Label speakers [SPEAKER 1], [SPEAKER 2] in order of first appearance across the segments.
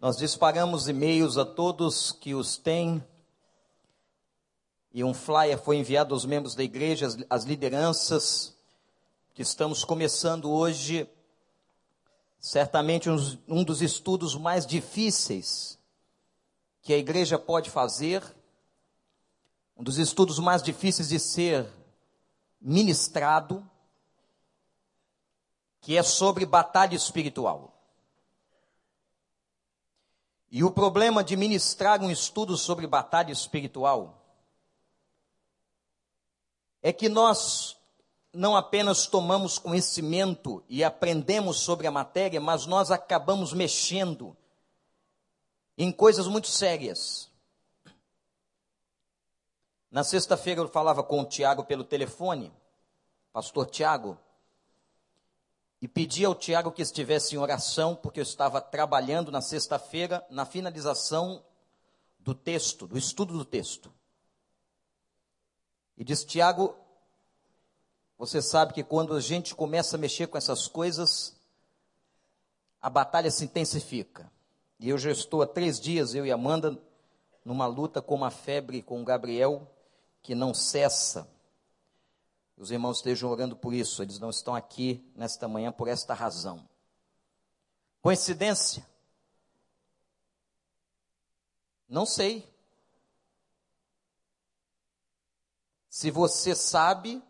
[SPEAKER 1] Nós disparamos e-mails a todos que os têm. E um flyer foi enviado aos membros da igreja, às lideranças, que estamos começando hoje, certamente um, dos estudos mais difíceis que a igreja pode fazer, um dos estudos mais difíceis de ser ministrado, que é sobre batalha espiritual. E o problema de ministrar um estudo sobre batalha espiritual é que nós não apenas tomamos conhecimento e aprendemos sobre a matéria, mas nós acabamos mexendo em coisas muito sérias. Na sexta-feira eu falava com o Tiago pelo telefone, pastor Tiago, e pedi ao Tiago que estivesse em oração, porque eu estava trabalhando na sexta-feira na finalização do texto, do estudo do texto. E disse: Tiago, você sabe que quando a gente começa a mexer com essas coisas, a batalha se intensifica. E eu já estou há três dias, eu e Amanda, numa luta com uma febre com o Gabriel que não cessa. Os irmãos estejam orando por isso, eles não estão aqui nesta manhã por esta razão. Coincidência? Não sei. Se você sabe,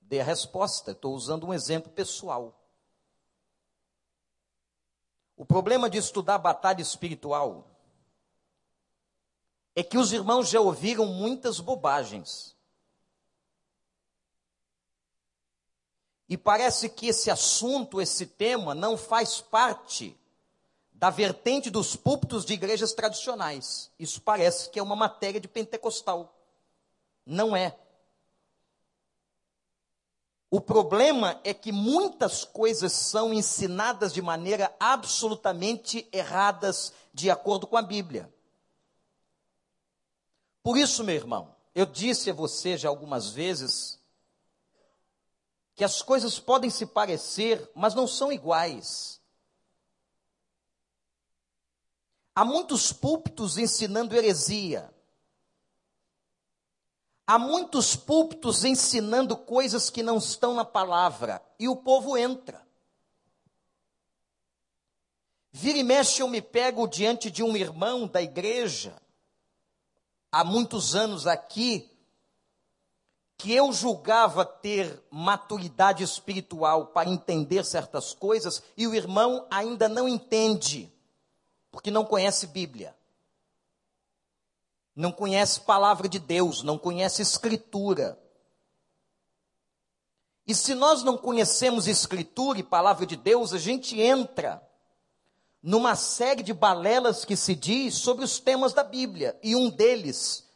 [SPEAKER 1] dê a resposta. Estou usando um exemplo pessoal. O problema de estudar batalha espiritual é que os irmãos já ouviram muitas bobagens. E parece que esse assunto, esse tema, não faz parte da vertente dos púlpitos de igrejas tradicionais. Isso parece que é uma matéria de pentecostal. Não é. O problema é que muitas coisas são ensinadas de maneira absolutamente erradas, de acordo com a Bíblia. Por isso, meu irmão, eu disse a você já algumas vezes que as coisas podem se parecer, mas não são iguais. Há muitos púlpitos ensinando heresia. Há muitos púlpitos ensinando coisas que não estão na palavra, e o povo entra. Vira e mexe, eu me pego diante de um irmão da igreja, há muitos anos aqui, que eu julgava ter maturidade espiritual para entender certas coisas e o irmão ainda não entende, porque não conhece Bíblia. Não conhece palavra de Deus, não conhece escritura. E se nós não conhecemos escritura e palavra de Deus, a gente entra numa série de balelas que se diz sobre os temas da Bíblia, e um deles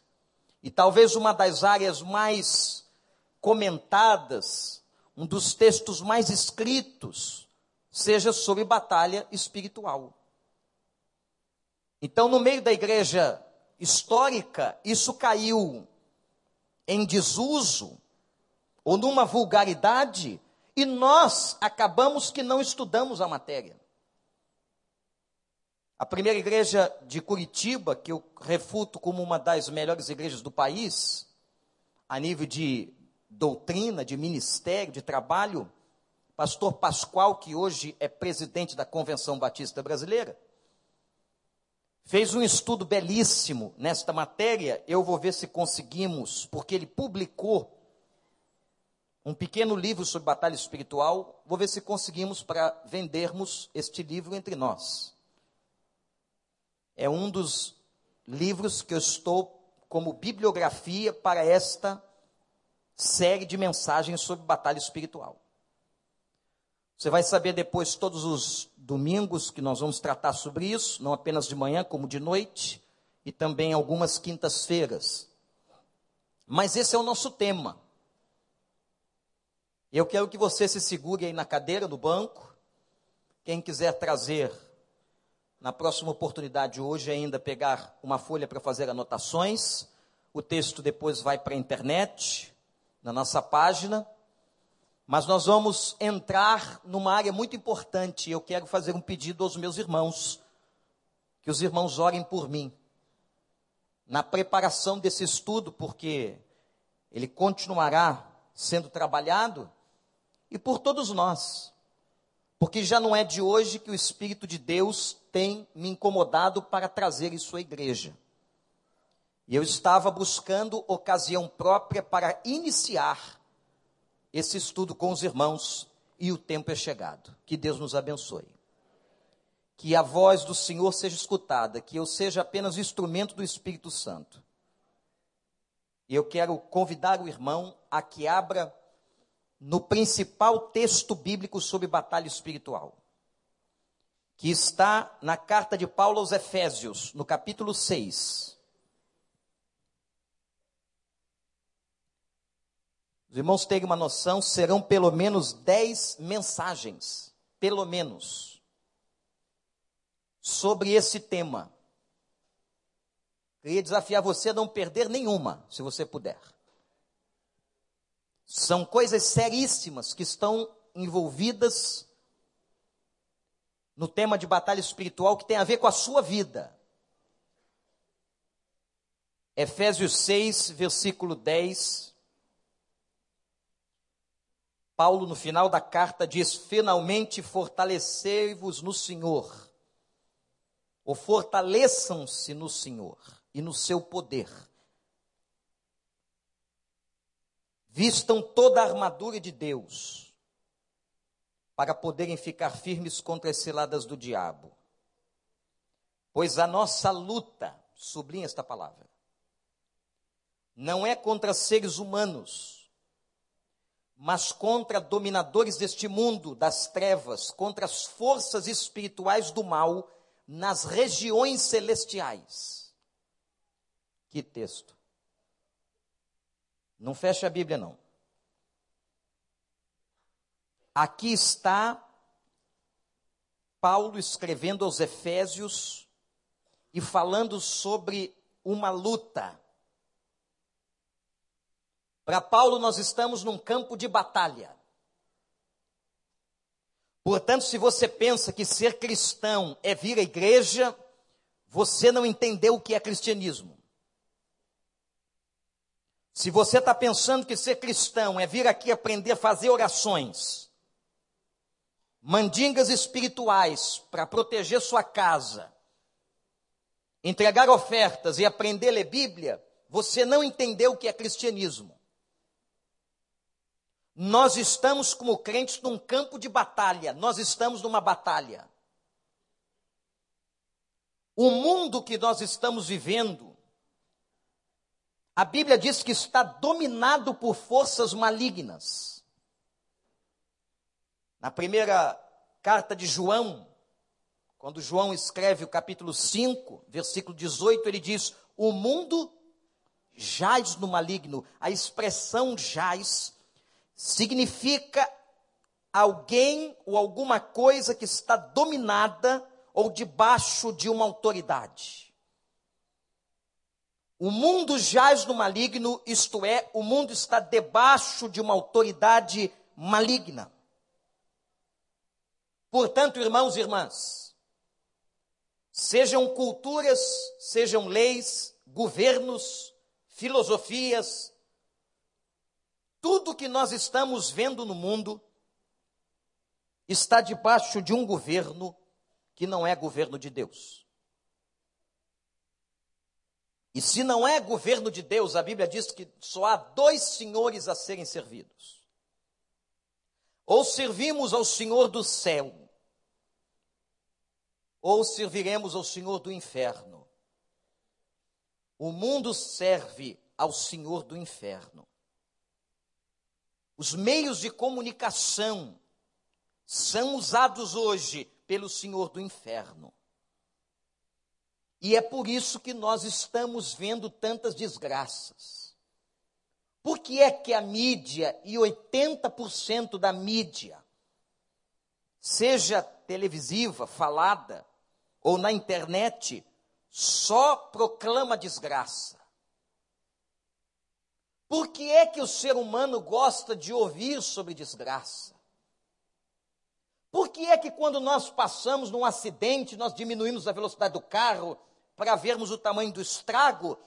[SPEAKER 1] e talvez uma das áreas mais comentadas, um dos textos mais escritos, seja sobre batalha espiritual. Então, no meio da igreja histórica, isso caiu em desuso ou numa vulgaridade, e nós acabamos que não estudamos a matéria. A primeira igreja de Curitiba, que eu refuto como uma das melhores igrejas do país, a nível de doutrina, de ministério, de trabalho, pastor Pascoal, que hoje é presidente da Convenção Batista Brasileira, fez um estudo belíssimo nesta matéria. Eu vou ver se conseguimos, porque ele publicou um pequeno livro sobre batalha espiritual. Vou ver se conseguimos para vendermos este livro entre nós é um dos livros que eu estou como bibliografia para esta série de mensagens sobre batalha espiritual. Você vai saber depois, todos os domingos, que nós vamos tratar sobre isso, não apenas de manhã, como de noite, e também algumas quintas-feiras. Mas esse é o nosso tema. Eu quero que você se segure aí na cadeira, no banco. Quem quiser trazer na próxima oportunidade, hoje ainda, pegar uma folha para fazer anotações. O texto depois vai para a internet, na nossa página. Mas nós vamos entrar numa área muito importante. Eu quero fazer um pedido aos meus irmãos, que os irmãos orem por mim na preparação desse estudo, porque ele continuará sendo trabalhado, e por todos nós, porque já não é de hoje que o Espírito de Deus tem me incomodado para trazer isso à igreja. E eu estava buscando ocasião própria para iniciar esse estudo com os irmãos, e o tempo é chegado. Que Deus nos abençoe que a voz do Senhor seja escutada, que eu seja apenas instrumento do Espírito Santo. E eu quero convidar o irmão a que abra no principal texto bíblico sobre batalha espiritual, que está na carta de Paulo aos Efésios, no capítulo 6. Os irmãos terem uma noção, serão pelo menos dez mensagens, pelo menos sobre esse tema. Queria desafiar você a não perder nenhuma, se você puder. São coisas seríssimas que estão envolvidas no tema de batalha espiritual que tem a ver com a sua vida. Efésios 6, versículo 10. Paulo, no final da carta, diz: Finalmente fortalecei-vos no Senhor ou fortaleçam-se no Senhor e no seu poder. Vistam toda a armadura de Deus para poderem ficar firmes contra as ciladas do diabo. Pois a nossa luta, sublinha esta palavra, não é contra seres humanos, mas contra dominadores deste mundo, das trevas, contra as forças espirituais do mal nas regiões celestiais. Que texto. Não fecha a Bíblia, não. Aqui está Paulo escrevendo aos Efésios e falando sobre uma luta. Para Paulo, nós estamos num campo de batalha. Portanto, se você pensa que ser cristão é vir à igreja, você não entendeu o que é cristianismo. Se você está pensando que ser cristão é vir aqui aprender a fazer orações, mandingas espirituais para proteger sua casa, entregar ofertas e aprender a ler Bíblia, você não entendeu o que é cristianismo. Nós estamos, como crentes, num campo de batalha. Nós estamos numa batalha. O mundo que nós estamos vivendo, a Bíblia diz que está dominado por forças malignas. Na primeira carta de João, quando João escreve o capítulo 5, versículo 18, ele diz: O mundo jaz no maligno. A expressão jaz significa alguém ou alguma coisa que está dominada ou debaixo de uma autoridade. O mundo jaz no maligno, isto é, o mundo está debaixo de uma autoridade maligna. Portanto, irmãos e irmãs, sejam culturas, sejam leis, governos, filosofias, tudo que nós estamos vendo no mundo está debaixo de um governo que não é governo de Deus. E se não é governo de Deus, a Bíblia diz que só há dois senhores a serem servidos. Ou servimos ao Senhor do céu, ou serviremos ao Senhor do inferno. O mundo serve ao Senhor do inferno. Os meios de comunicação são usados hoje pelo Senhor do inferno. E é por isso que nós estamos vendo tantas desgraças. Por que é que a mídia, e 80% da mídia, seja televisiva, falada, ou na internet, só proclama desgraça? Por que é que o ser humano gosta de ouvir sobre desgraça? Por que é que quando nós passamos num acidente, nós diminuímos a velocidade do carro para vermos o tamanho do estrago?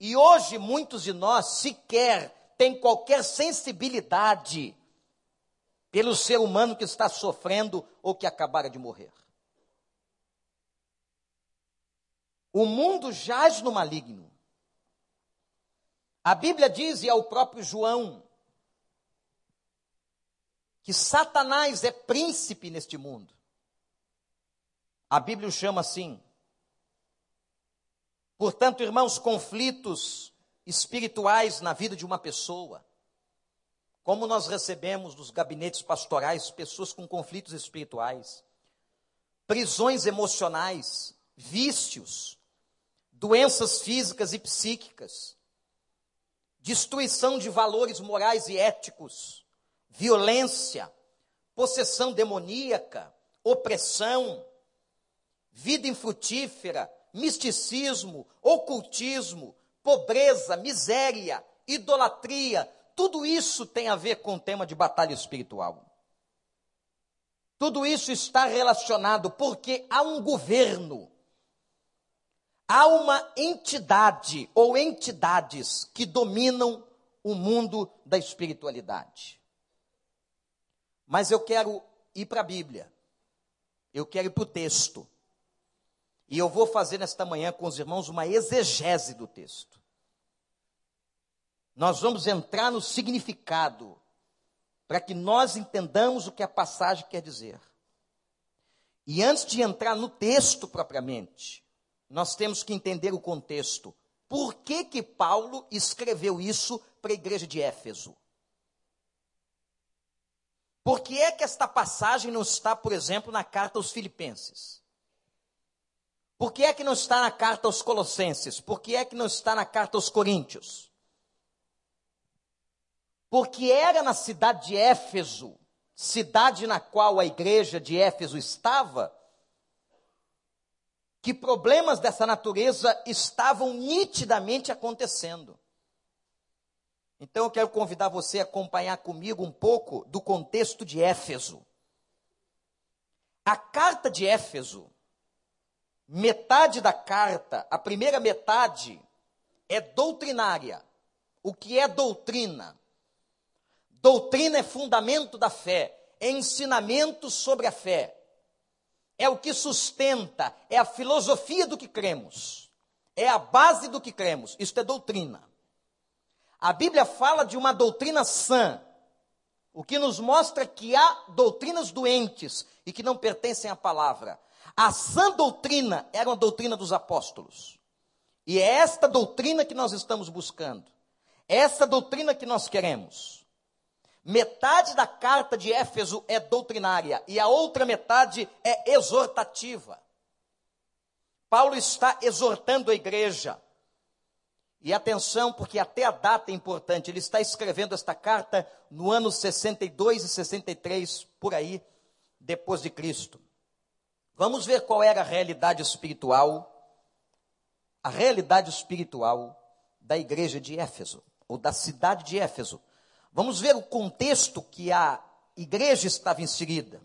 [SPEAKER 1] E hoje muitos de nós sequer têm qualquer sensibilidade pelo ser humano que está sofrendo ou que acabara de morrer. O mundo jaz no maligno. A Bíblia diz, e ao próprio João, que Satanás é príncipe neste mundo. A Bíblia o chama assim. Portanto, irmãos, conflitos espirituais na vida de uma pessoa, como nós recebemos nos gabinetes pastorais pessoas com conflitos espirituais, prisões emocionais, vícios, doenças físicas e psíquicas, destruição de valores morais e éticos, violência, possessão demoníaca, opressão, vida infrutífera, misticismo, ocultismo, pobreza, miséria, idolatria, tudo isso tem a ver com o tema de batalha espiritual. Tudo isso está relacionado porque há um governo, há uma entidade ou entidades que dominam o mundo da espiritualidade. Mas eu quero ir para a Bíblia. Eu quero ir para o texto. E eu vou fazer nesta manhã com os irmãos uma exegese do texto. Nós vamos entrar no significado, para que nós entendamos o que a passagem quer dizer. E antes de entrar no texto propriamente, nós temos que entender o contexto. Por que, que Paulo escreveu isso para a igreja de Éfeso? Por que é que esta passagem não está, por exemplo, na carta aos Filipenses? Por que é que não está na carta aos Colossenses? Por que é que não está na carta aos Coríntios? Porque era na cidade de Éfeso, cidade na qual a igreja de Éfeso estava, que problemas dessa natureza estavam nitidamente acontecendo. Então eu quero convidar você a acompanhar comigo um pouco do contexto de Éfeso. A carta de Éfeso, metade da carta, a primeira metade, é doutrinária. O que é doutrina? Doutrina é fundamento da fé, é ensinamento sobre a fé. É o que sustenta, é a filosofia do que cremos, é a base do que cremos. Isto é doutrina. A Bíblia fala de uma doutrina sã, o que nos mostra que há doutrinas doentes e que não pertencem à palavra. A sã doutrina era uma doutrina dos apóstolos. E é esta doutrina que nós estamos buscando. É essa doutrina que nós queremos. Metade da carta de Éfeso é doutrinária e a outra metade é exortativa. Paulo está exortando a igreja e atenção, porque até a data é importante. Ele está escrevendo esta carta no ano 62 e 63, por aí, depois de Cristo. Vamos ver qual era a realidade espiritual, a realidade espiritual da igreja de Éfeso, ou da cidade de Éfeso. Vamos ver o contexto que a igreja estava inserida.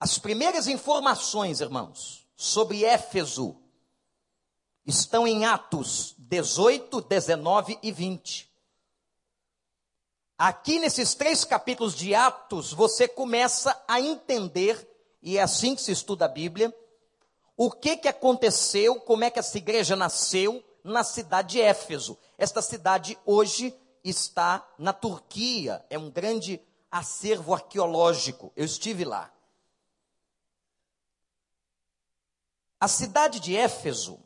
[SPEAKER 1] As primeiras informações, irmãos, sobre Éfeso estão em Atos 18, 19 e 20. Aqui nesses três capítulos de Atos, você começa a entender, e é assim que se estuda a Bíblia, o que, que aconteceu, como é que essa igreja nasceu na cidade de Éfeso. Esta cidade hoje está na Turquia, é um grande acervo arqueológico. Eu estive lá. A cidade de Éfeso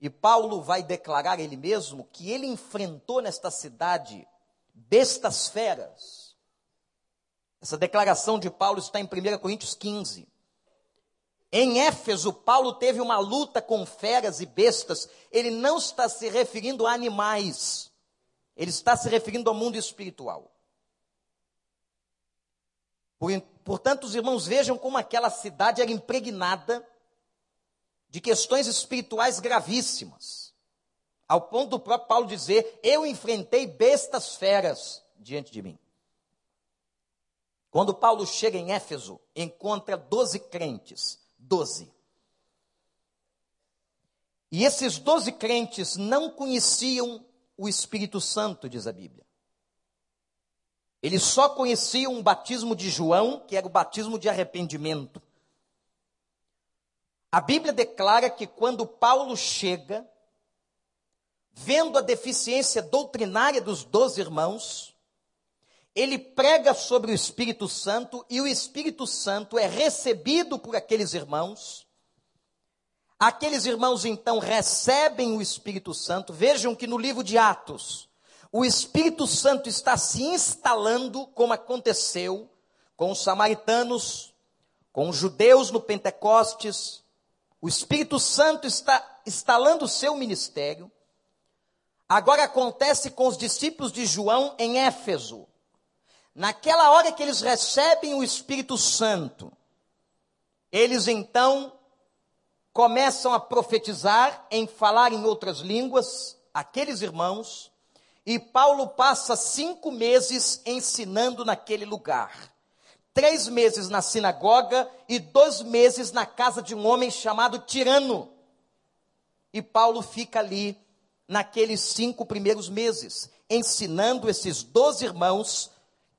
[SPEAKER 1] e Paulo vai declarar ele mesmo que ele enfrentou nesta cidade bestas feras. Essa declaração de Paulo está em 1 Coríntios 15. Em Éfeso, Paulo teve uma luta com feras e bestas. Ele não está se referindo a animais, ele está se referindo ao mundo espiritual. Portanto, os irmãos vejam como aquela cidade era impregnada de questões espirituais gravíssimas, ao ponto do próprio Paulo dizer: Eu enfrentei bestas feras diante de mim. Quando Paulo chega em Éfeso, encontra doze crentes. Doze. E esses doze crentes não conheciam o Espírito Santo, diz a Bíblia. Eles só conheciam o batismo de João, que era o batismo de arrependimento. A Bíblia declara que quando Paulo chega, vendo a deficiência doutrinária dos doze irmãos, ele prega sobre o Espírito Santo e o Espírito Santo é recebido por aqueles irmãos. Aqueles irmãos então recebem o Espírito Santo. Vejam que no livro de Atos, o Espírito Santo está se instalando, como aconteceu com os samaritanos, com os judeus no Pentecostes. O Espírito Santo está instalando o seu ministério. Agora acontece com os discípulos de João em Éfeso. Naquela hora que eles recebem o Espírito Santo, eles então começam a profetizar, em falar em outras línguas, aqueles irmãos, e Paulo passa cinco meses ensinando naquele lugar. Três meses na sinagoga e dois meses na casa de um homem chamado Tirano. E Paulo fica ali naqueles cinco primeiros meses, ensinando esses doze irmãos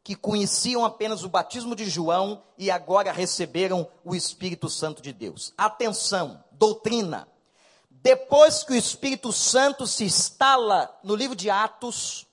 [SPEAKER 1] que conheciam apenas o batismo de João e agora receberam o Espírito Santo de Deus. Atenção, doutrina. Depois que o Espírito Santo se instala no livro de Atos,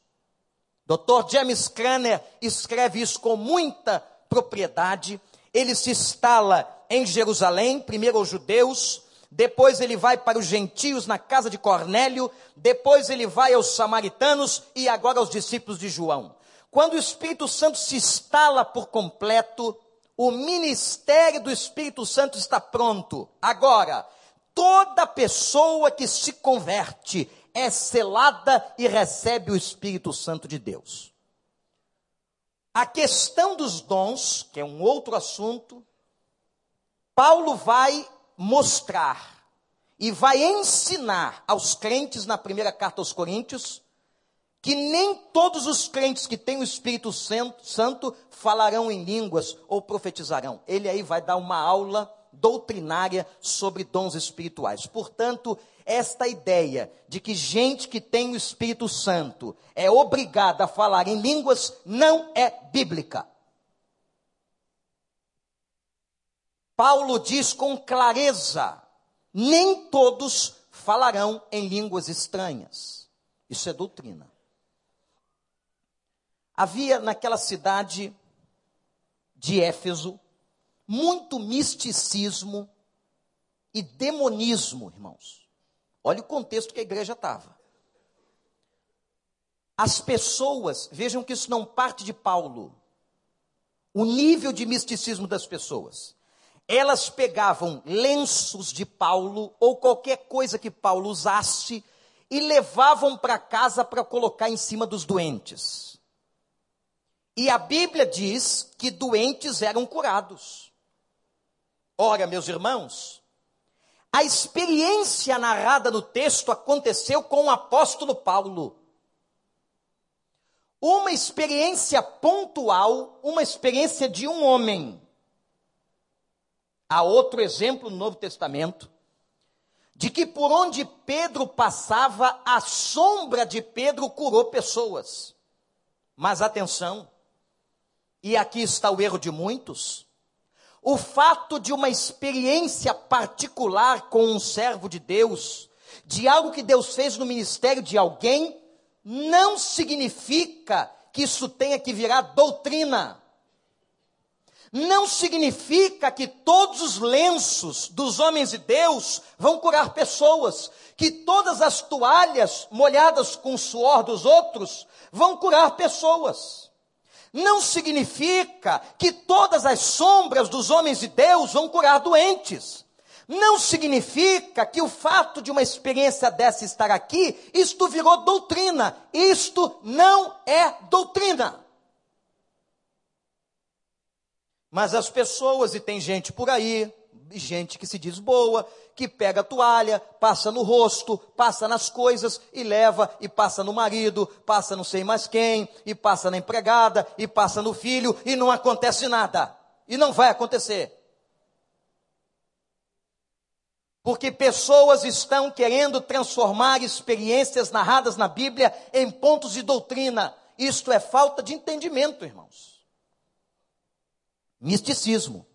[SPEAKER 1] Dr. James Cranner escreve isso com muita propriedade. Ele se instala em Jerusalém, primeiro aos judeus, depois ele vai para os gentios na casa de Cornélio, depois ele vai aos samaritanos e agora aos discípulos de João. Quando o Espírito Santo se instala por completo, o ministério do Espírito Santo está pronto. Agora, toda pessoa que se converte é selada e recebe o Espírito Santo de Deus. A questão dos dons, que é um outro assunto, Paulo vai mostrar e vai ensinar aos crentes na primeira carta aos Coríntios que nem todos os crentes que têm o Espírito Santo falarão em línguas ou profetizarão. Ele aí vai dar uma aula doutrinária sobre dons espirituais. Portanto, esta ideia de que gente que tem o Espírito Santo é obrigada a falar em línguas não é bíblica. Paulo diz com clareza: nem todos falarão em línguas estranhas. Isso é doutrina. Havia naquela cidade de Éfeso muito misticismo e demonismo, irmãos. Olha o contexto que a igreja estava. As pessoas, vejam que isso não parte de Paulo. O nível de misticismo das pessoas. Elas pegavam lenços de Paulo ou qualquer coisa que Paulo usasse e levavam para casa para colocar em cima dos doentes. E a Bíblia diz que doentes eram curados. Ora, meus irmãos, a experiência narrada no texto aconteceu com o apóstolo Paulo. Uma experiência pontual, uma experiência de um homem. Há outro exemplo no Novo Testamento, de que por onde Pedro passava, a sombra de Pedro curou pessoas. Mas atenção, e aqui está o erro de muitos, o fato de uma experiência particular com um servo de Deus, de algo que Deus fez no ministério de alguém, não significa que isso tenha que virar doutrina. Não significa que todos os lenços dos homens de Deus vão curar pessoas, que todas as toalhas molhadas com o suor dos outros vão curar pessoas não significa que todas as sombras dos homens de Deus vão curar doentes. Não significa que o fato de uma experiência dessa estar aqui, isto virou doutrina. Isto não é doutrina. Mas as pessoas, e tem gente por aí, gente que se diz boa, que pega a toalha, passa no rosto, passa nas coisas e leva e passa no marido, passa não sei mais quem, e passa na empregada, e passa no filho e não acontece nada. E não vai acontecer. Porque pessoas estão querendo transformar experiências narradas na Bíblia em pontos de doutrina. Isto é falta de entendimento, irmãos. Misticismo.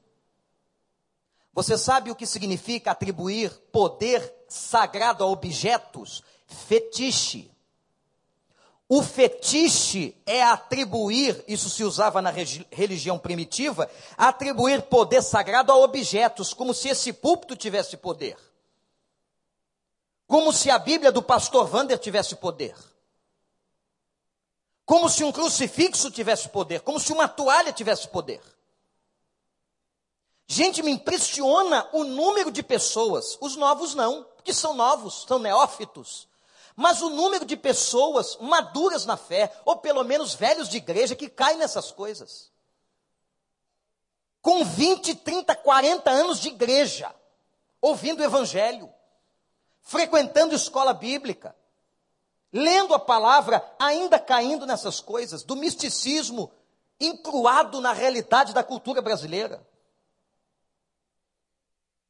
[SPEAKER 1] Você sabe o que significa atribuir poder sagrado a objetos? Fetiche. O fetiche é atribuir, isso se usava na religião primitiva, atribuir poder sagrado a objetos, como se esse púlpito tivesse poder. Como se a Bíblia do pastor Wander tivesse poder. Como se um crucifixo tivesse poder, como se uma toalha tivesse poder. Gente, me impressiona o número de pessoas, os novos não, porque são novos, são neófitos. Mas o número de pessoas maduras na fé, ou pelo menos velhos de igreja, que caem nessas coisas. Com 20, 30, 40 anos de igreja, ouvindo o evangelho, frequentando escola bíblica, lendo a palavra, ainda caindo nessas coisas, do misticismo incruado na realidade da cultura brasileira.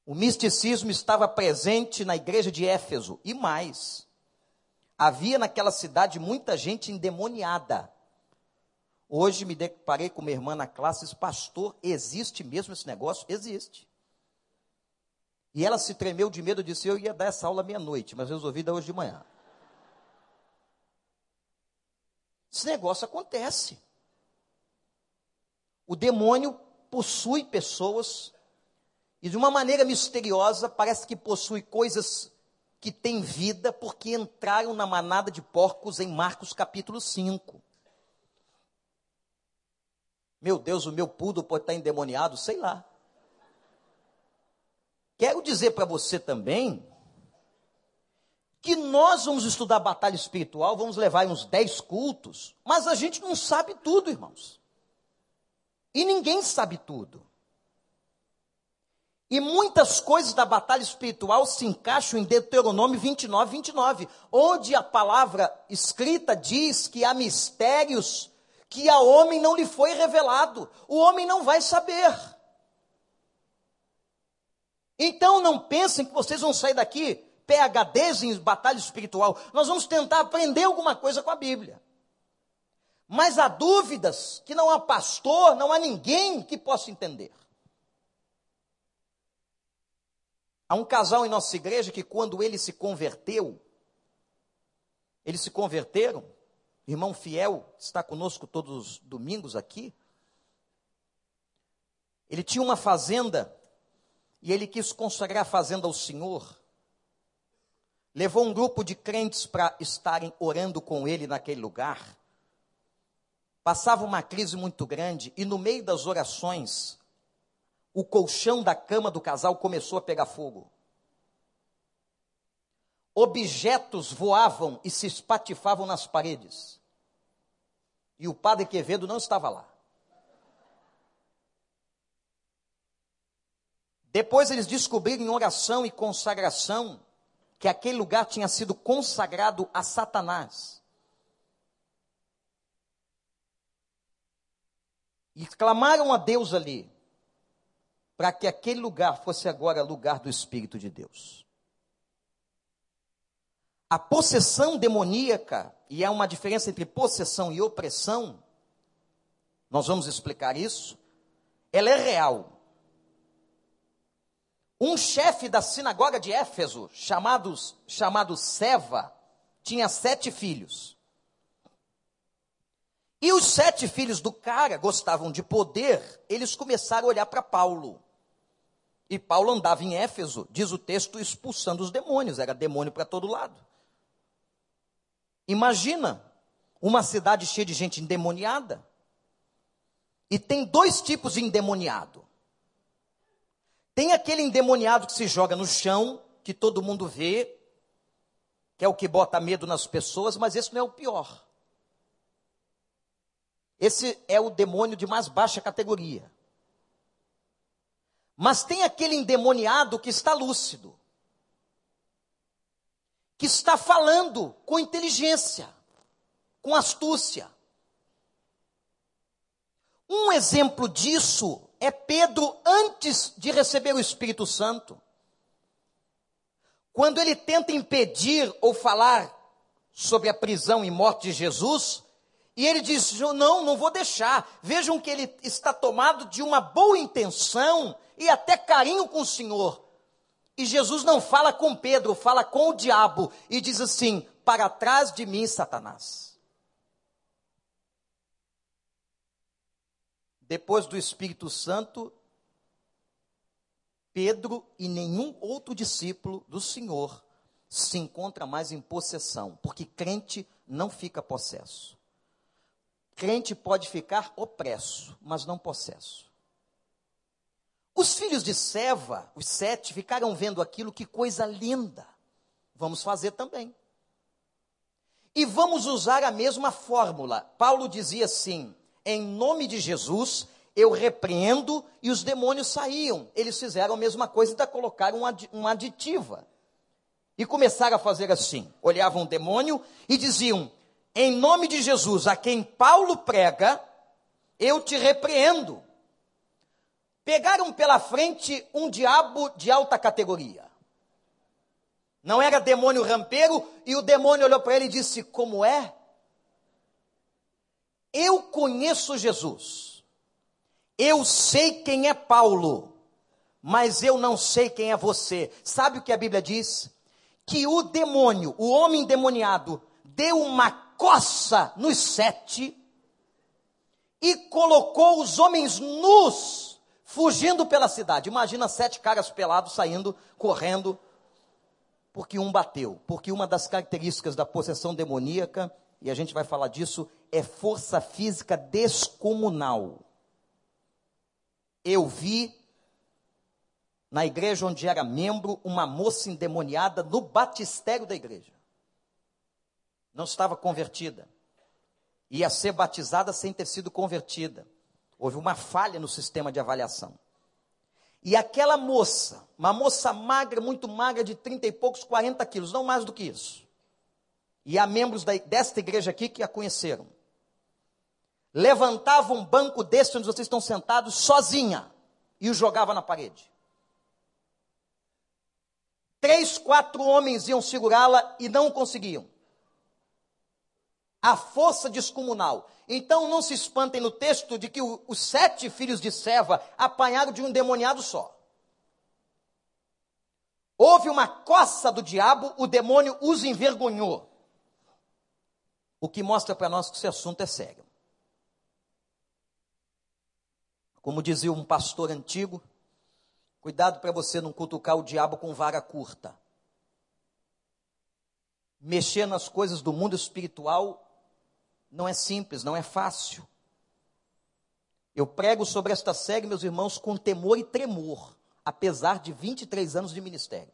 [SPEAKER 1] O misticismo estava presente na igreja de Éfeso e mais. Havia naquela cidade muita gente endemoniada. Hoje me deparei com uma irmã na classe, pastor, existe mesmo esse negócio? Existe. E ela se tremeu de medo, disse, eu ia dar essa aula meia-noite, mas resolvi dar hoje de manhã. Esse negócio acontece. O demônio possui pessoas e de uma maneira misteriosa, parece que possui coisas que têm vida, porque entraram na manada de porcos em Marcos capítulo 5. Meu Deus, o meu pudo pode estar endemoniado, sei lá. Quero dizer para você também que nós vamos estudar batalha espiritual, vamos levar uns 10 cultos, mas a gente não sabe tudo, irmãos. E ninguém sabe tudo. E muitas coisas da batalha espiritual se encaixam em Deuteronômio 29, 29, onde a palavra escrita diz que há mistérios que a homem não lhe foi revelado, o homem não vai saber. Então não pensem que vocês vão sair daqui PHDs em batalha espiritual. Nós vamos tentar aprender alguma coisa com a Bíblia. Mas há dúvidas que não há pastor, não há ninguém que possa entender. Há um casal em nossa igreja que, quando ele se converteu, eles se converteram, irmão fiel, está conosco todos os domingos aqui. Ele tinha uma fazenda e ele quis consagrar a fazenda ao Senhor. Levou um grupo de crentes para estarem orando com ele naquele lugar. Passava uma crise muito grande e no meio das orações, o colchão da cama do casal começou a pegar fogo. Objetos voavam e se espatifavam nas paredes. E o padre Quevedo não estava lá. Depois eles descobriram em oração e consagração que aquele lugar tinha sido consagrado a Satanás. E clamaram a Deus ali para que aquele lugar fosse agora lugar do Espírito de Deus. A possessão demoníaca, e há uma diferença entre possessão e opressão, nós vamos explicar isso, ela é real. Um chefe da sinagoga de Éfeso, chamado, chamado Seva, tinha sete filhos. E os sete filhos do cara gostavam de poder, eles começaram a olhar para Paulo. E Paulo andava em Éfeso, diz o texto, expulsando os demônios, era demônio para todo lado. Imagina uma cidade cheia de gente endemoniada. E tem dois tipos de endemoniado. Tem aquele endemoniado que se joga no chão, que todo mundo vê, que é o que bota medo nas pessoas, mas esse não é o pior. Esse é o demônio de mais baixa categoria. Mas tem aquele endemoniado que está lúcido, que está falando com inteligência, com astúcia. Um exemplo disso é Pedro antes de receber o Espírito Santo. Quando ele tenta impedir ou falar sobre a prisão e morte de Jesus, e ele diz: Não, não vou deixar. Vejam que ele está tomado de uma boa intenção e até carinho com o Senhor. E Jesus não fala com Pedro, fala com o diabo e diz assim: Para trás de mim, Satanás. Depois do Espírito Santo, Pedro e nenhum outro discípulo do Senhor se encontra mais em possessão, porque crente não fica possesso. Crente pode ficar opresso, mas não possesso. Os filhos de Seva, os sete, ficaram vendo aquilo, que coisa linda. Vamos fazer também. E vamos usar a mesma fórmula. Paulo dizia assim: em nome de Jesus, eu repreendo e os demônios saíam. Eles fizeram a mesma coisa ainda colocaram uma aditiva. E começaram a fazer assim: olhavam o demônio e diziam: Em nome de Jesus, a quem Paulo prega, eu te repreendo. Pegaram pela frente um diabo de alta categoria. Não era demônio rampeiro, e o demônio olhou para ele e disse: Como é? Eu conheço Jesus. Eu sei quem é Paulo, mas eu não sei quem é você. Sabe o que a Bíblia diz? que o demônio, o homem demoniado, deu uma coça nos sete e colocou os homens nus fugindo pela cidade. Imagina sete caras pelados saindo, correndo, porque um bateu. Porque uma das características da possessão demoníaca, e a gente vai falar disso, é força física descomunal. Eu vi na igreja onde era membro, uma moça endemoniada no batistério da igreja. Não estava convertida. Ia ser batizada sem ter sido convertida. Houve uma falha no sistema de avaliação. E aquela moça, uma moça magra, muito magra, de 30 e poucos, 40 quilos, não mais do que isso. E há membros da, desta igreja aqui que a conheceram. Levantava um banco desse onde vocês estão sentados, sozinha, e o jogava na parede. Três, quatro homens iam segurá-la e não conseguiam. A força descomunal. Então não se espantem no texto de que os sete filhos de Seva apanharam de um demoniado só. Houve uma coça do diabo, o demônio os envergonhou. O que mostra para nós que esse assunto é sério. Como dizia um pastor antigo, Cuidado para você não cutucar o diabo com vara curta. Mexer nas coisas do mundo espiritual não é simples, não é fácil. Eu prego sobre esta série, meus irmãos, com temor e tremor, apesar de 23 anos de ministério.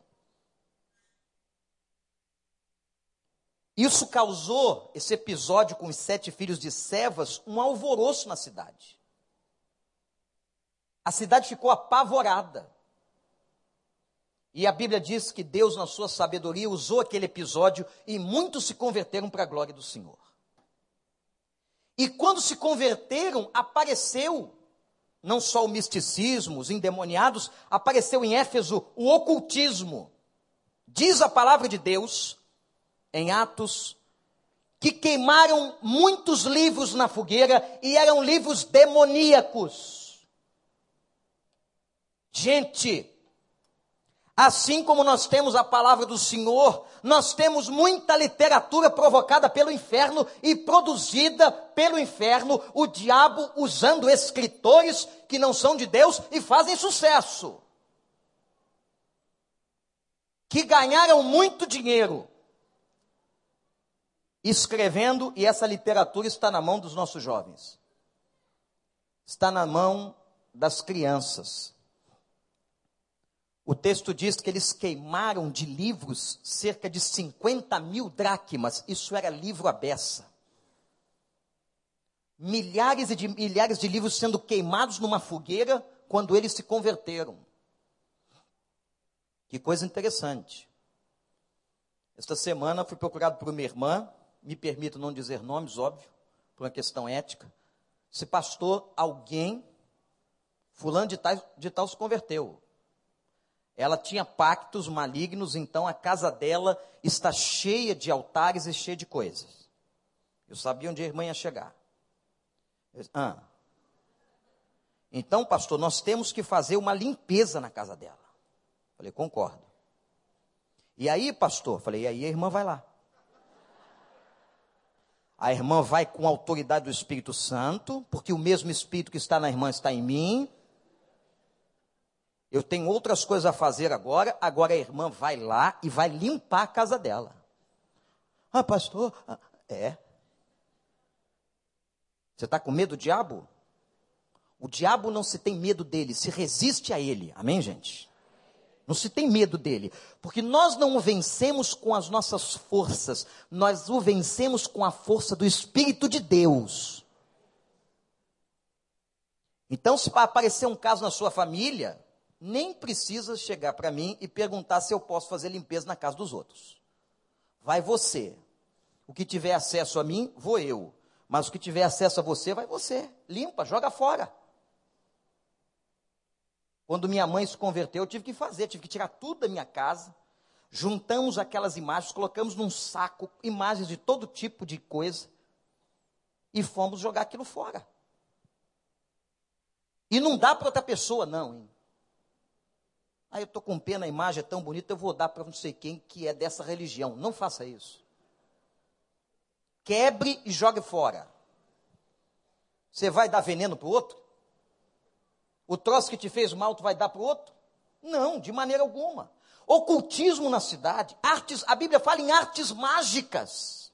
[SPEAKER 1] Isso causou, esse episódio com os sete filhos de Sevas, um alvoroço na cidade. A cidade ficou apavorada. E a Bíblia diz que Deus, na sua sabedoria, usou aquele episódio e muitos se converteram para a glória do Senhor. E quando se converteram, apareceu não só o misticismo, os endemoniados, apareceu em Éfeso o ocultismo. Diz a palavra de Deus, em Atos, que queimaram muitos livros na fogueira e eram livros demoníacos. Gente, Assim como nós temos a palavra do Senhor, nós temos muita literatura provocada pelo inferno e produzida pelo inferno, o diabo usando escritores que não são de Deus e fazem sucesso. Que ganharam muito dinheiro escrevendo, e essa literatura está na mão dos nossos jovens, está na mão das crianças. O texto diz que eles queimaram de livros cerca de 50 mil dracmas. Isso era livro à beça. Milhares e de milhares de livros sendo queimados numa fogueira quando eles se converteram. Que coisa interessante. Esta semana fui procurado por uma irmã, me permito não dizer nomes, óbvio, por uma questão ética. Se pastor, alguém, fulano de tal, de tal se converteu. Ela tinha pactos malignos, então a casa dela está cheia de altares e cheia de coisas. Eu sabia onde a irmã ia chegar. ah. Então, pastor, nós temos que fazer uma limpeza na casa dela. Falei, concordo. E aí, pastor? Falei, e aí a irmã vai lá. A irmã vai com a autoridade do Espírito Santo, porque o mesmo Espírito que está na irmã está em mim. Eu tenho outras coisas a fazer agora. Agora a irmã vai lá e vai limpar a casa dela. Ah, pastor, ah, é. Você está com medo do diabo? O diabo não se tem medo dele, se resiste a ele. Amém, gente? Não se tem medo dele, porque nós não o vencemos com as nossas forças, nós o vencemos com a força do Espírito de Deus. Então, se aparecer um caso na sua família, nem precisa chegar para mim e perguntar se eu posso fazer limpeza na casa dos outros. Vai você. O que tiver acesso a mim, vou eu. Mas o que tiver acesso a você, vai você. Limpa, joga fora. Quando minha mãe se converteu, eu tive que fazer, tive que tirar tudo da minha casa. Juntamos aquelas imagens, colocamos num saco imagens de todo tipo de coisa e fomos jogar aquilo fora. E não dá para outra pessoa, não. Hein? Aí eu estou com pena, a imagem é tão bonita, eu vou dar para não sei quem que é dessa religião. Não faça isso. Quebre e jogue fora. Você vai dar veneno para o outro? O troço que te fez mal, tu vai dar para o outro? Não, de maneira alguma. Ocultismo na cidade, artes, a Bíblia fala em artes mágicas.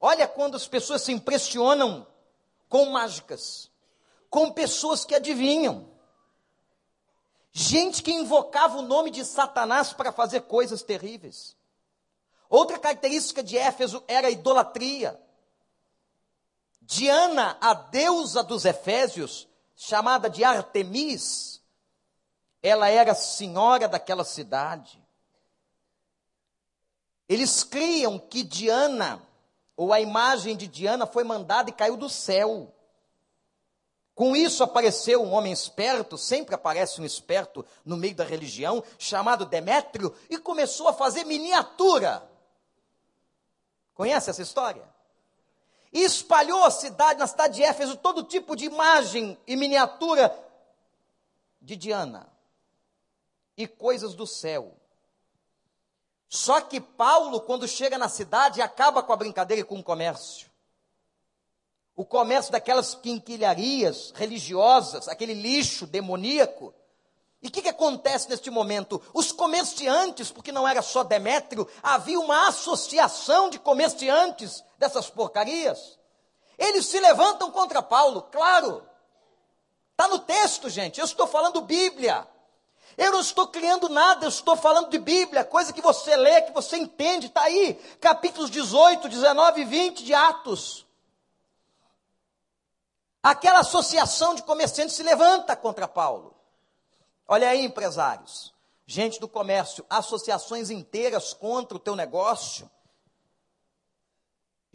[SPEAKER 1] Olha quando as pessoas se impressionam com mágicas, com pessoas que adivinham. Gente que invocava o nome de Satanás para fazer coisas terríveis. Outra característica de Éfeso era a idolatria. Diana, a deusa dos Efésios, chamada de Artemis, ela era senhora daquela cidade. Eles criam que Diana, ou a imagem de Diana, foi mandada e caiu do céu. Com isso apareceu um homem esperto, sempre aparece um esperto no meio da religião, chamado Demétrio, e começou a fazer miniatura. Conhece essa história? e espalhou a cidade, na cidade de Éfeso, todo tipo de imagem e miniatura de Diana e coisas do céu. Só que Paulo, quando chega na cidade, acaba com a brincadeira e com o comércio. O comércio daquelas quinquilharias religiosas, aquele lixo demoníaco. E o que, que acontece neste momento? Os comerciantes, porque não era só Demétrio, havia uma associação de comerciantes dessas porcarias. Eles se levantam contra Paulo, claro. Está no texto, gente. Eu estou falando Bíblia. Eu não estou criando nada, eu estou falando de Bíblia, coisa que você lê, que você entende, está aí, capítulos 18, 19 e 20 de Atos. Aquela associação de comerciantes se levanta contra Paulo. Olha aí, empresários, gente do comércio, associações inteiras contra o teu negócio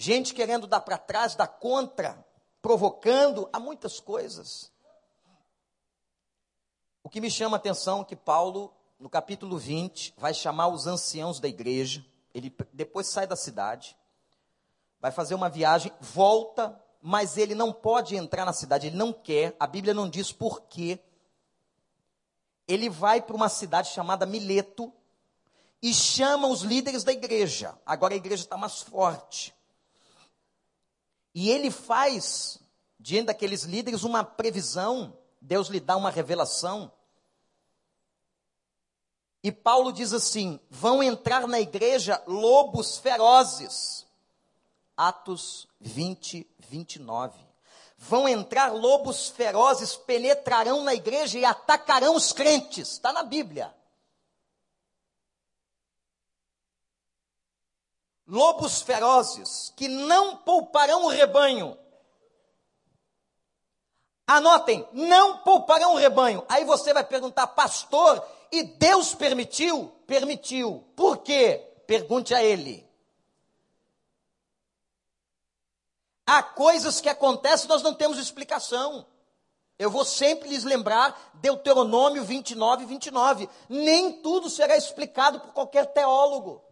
[SPEAKER 1] gente querendo dar para trás, dar contra, provocando a muitas coisas. O que me chama a atenção é que Paulo, no capítulo 20, vai chamar os anciãos da igreja, ele depois sai da cidade, vai fazer uma viagem, volta, mas ele não pode entrar na cidade, ele não quer, a Bíblia não diz por quê. Ele vai para uma cidade chamada Mileto e chama os líderes da igreja. Agora a igreja está mais forte. E ele faz, diante daqueles líderes, uma previsão, Deus lhe dá uma revelação. E Paulo diz assim: vão entrar na igreja lobos ferozes. Atos 20, 29. Vão entrar lobos ferozes, penetrarão na igreja e atacarão os crentes. Está na Bíblia. lobos ferozes que não pouparão o rebanho. Anotem, não pouparão o rebanho. Aí você vai perguntar, pastor, e Deus permitiu? Permitiu. Por quê? Pergunte a ele. Há coisas que acontecem, nós não temos explicação. Eu vou sempre lhes lembrar Deuteronômio 29, 29. Nem tudo será explicado por qualquer teólogo.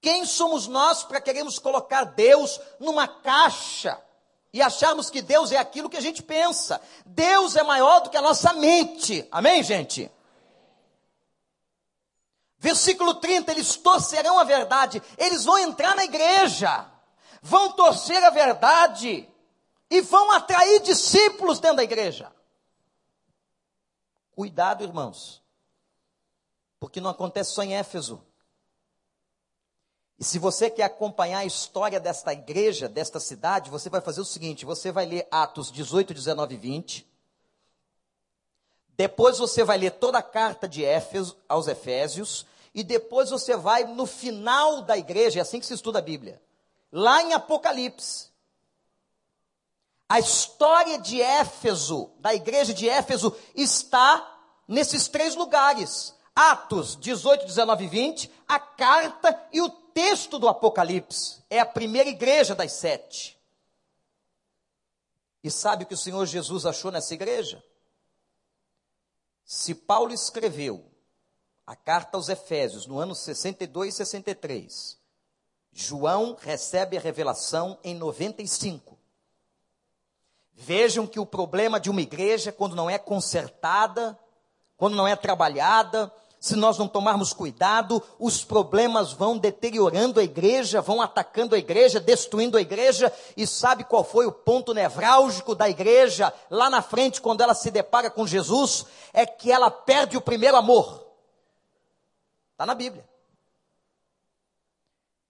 [SPEAKER 1] Quem somos nós para queremos colocar Deus numa caixa e acharmos que Deus é aquilo que a gente pensa? Deus é maior do que a nossa mente. Amém, gente? Versículo 30, eles torcerão a verdade, eles vão entrar na igreja, vão torcer a verdade e vão atrair discípulos dentro da igreja. Cuidado, irmãos, porque não acontece só em Éfeso. E se você quer acompanhar a história desta igreja, desta cidade, você vai fazer o seguinte: você vai ler Atos 18, 19 e 20. Depois você vai ler toda a carta de Éfeso aos Efésios. E depois você vai no final da igreja, é assim que se estuda a Bíblia. Lá em Apocalipse. A história de Éfeso, da igreja de Éfeso, está nesses três lugares. Atos 18, 19 e 20, a carta e o texto do Apocalipse. É a primeira igreja das sete. E sabe o que o Senhor Jesus achou nessa igreja? Se Paulo escreveu a carta aos Efésios no ano 62 e 63, João recebe a revelação em 95. Vejam que o problema de uma igreja, quando não é consertada, quando não é trabalhada, se nós não tomarmos cuidado, os problemas vão deteriorando a igreja, vão atacando a igreja, destruindo a igreja. E sabe qual foi o ponto nevrálgico da igreja lá na frente, quando ela se depara com Jesus? É que ela perde o primeiro amor. Está na Bíblia.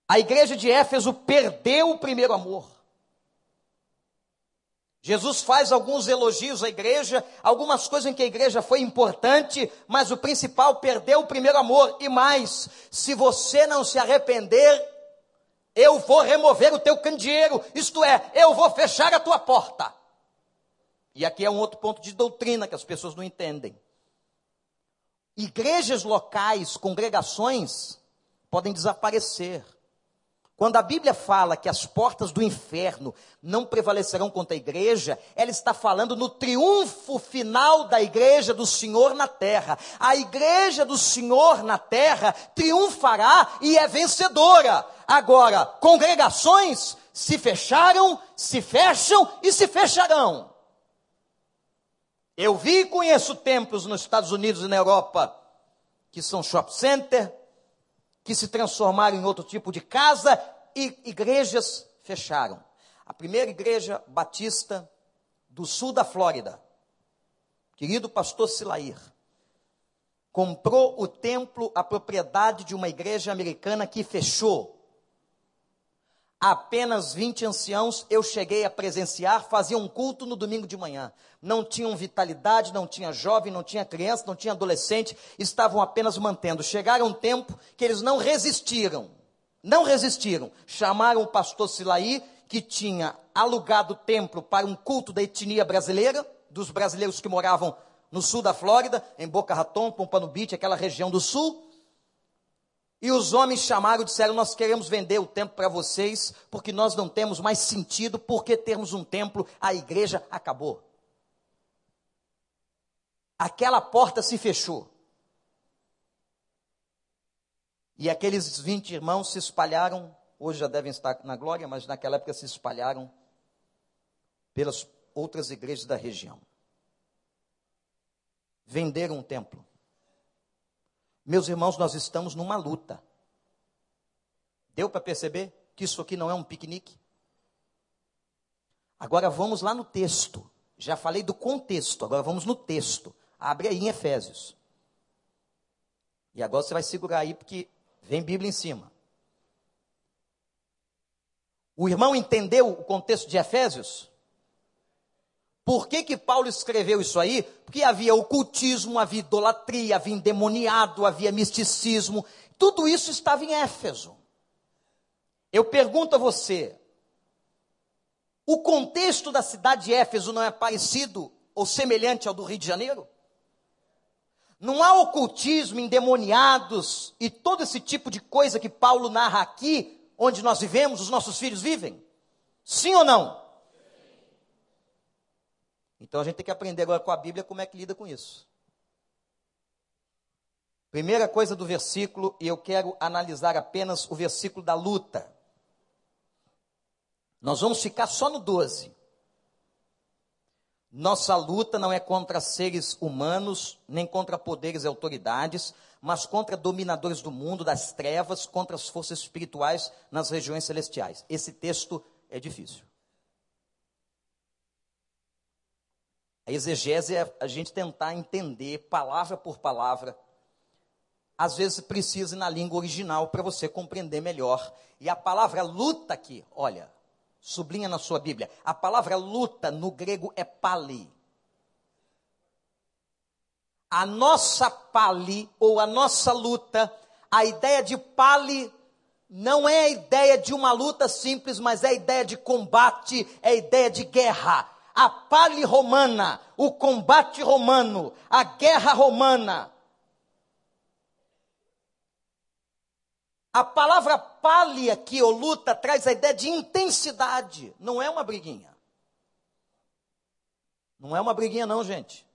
[SPEAKER 1] A igreja de Éfeso perdeu o primeiro amor. Jesus faz alguns elogios à igreja, algumas coisas em que a igreja foi importante, mas o principal perdeu o primeiro amor. E mais, se você não se arrepender, eu vou remover o teu candeeiro, isto é, eu vou fechar a tua porta. E aqui é um outro ponto de doutrina que as pessoas não entendem. Igrejas locais, congregações, podem desaparecer. Quando a Bíblia fala que as portas do inferno não prevalecerão contra a igreja, ela está falando no triunfo final da igreja do Senhor na terra. A igreja do Senhor na terra triunfará e é vencedora. Agora, congregações se fecharam, se fecham e se fecharão. Eu vi e conheço templos nos Estados Unidos e na Europa que são shopping center, que se transformaram em outro tipo de casa e igrejas fecharam. A primeira igreja batista do sul da Flórida, querido pastor Silair, comprou o templo, a propriedade de uma igreja americana que fechou. Apenas 20 anciãos eu cheguei a presenciar, faziam um culto no domingo de manhã. Não tinham vitalidade, não tinha jovem, não tinha criança, não tinha adolescente, estavam apenas mantendo. Chegaram um tempo que eles não resistiram. Não resistiram. Chamaram o pastor Silaí, que tinha alugado o templo para um culto da etnia brasileira, dos brasileiros que moravam no sul da Flórida, em Boca Raton, Pompano Beach, aquela região do sul. E os homens chamaram e disseram: Nós queremos vender o templo para vocês, porque nós não temos mais sentido, porque termos um templo, a igreja acabou. Aquela porta se fechou. E aqueles 20 irmãos se espalharam, hoje já devem estar na glória, mas naquela época se espalharam pelas outras igrejas da região. Venderam o templo. Meus irmãos, nós estamos numa luta. Deu para perceber que isso aqui não é um piquenique? Agora vamos lá no texto. Já falei do contexto, agora vamos no texto. Abre aí em Efésios. E agora você vai segurar aí, porque vem Bíblia em cima. O irmão entendeu o contexto de Efésios? Por que, que Paulo escreveu isso aí? Porque havia ocultismo, havia idolatria, havia endemoniado, havia misticismo. Tudo isso estava em Éfeso. Eu pergunto a você: O contexto da cidade de Éfeso não é parecido ou semelhante ao do Rio de Janeiro? Não há ocultismo, endemoniados e todo esse tipo de coisa que Paulo narra aqui, onde nós vivemos, os nossos filhos vivem? Sim ou não? Então a gente tem que aprender agora com a Bíblia como é que lida com isso. Primeira coisa do versículo, e eu quero analisar apenas o versículo da luta. Nós vamos ficar só no 12. Nossa luta não é contra seres humanos, nem contra poderes e autoridades, mas contra dominadores do mundo, das trevas, contra as forças espirituais nas regiões celestiais. Esse texto é difícil. A exegese é a gente tentar entender palavra por palavra. Às vezes precisa ir na língua original para você compreender melhor. E a palavra luta aqui, olha, Sublinha na sua Bíblia. A palavra luta no grego é pali. A nossa pali, ou a nossa luta, a ideia de pali não é a ideia de uma luta simples, mas é a ideia de combate, é a ideia de guerra. A pali romana, o combate romano, a guerra romana, A palavra pali aqui, ou luta, traz a ideia de intensidade. Não é uma briguinha. Não é uma briguinha, não, gente.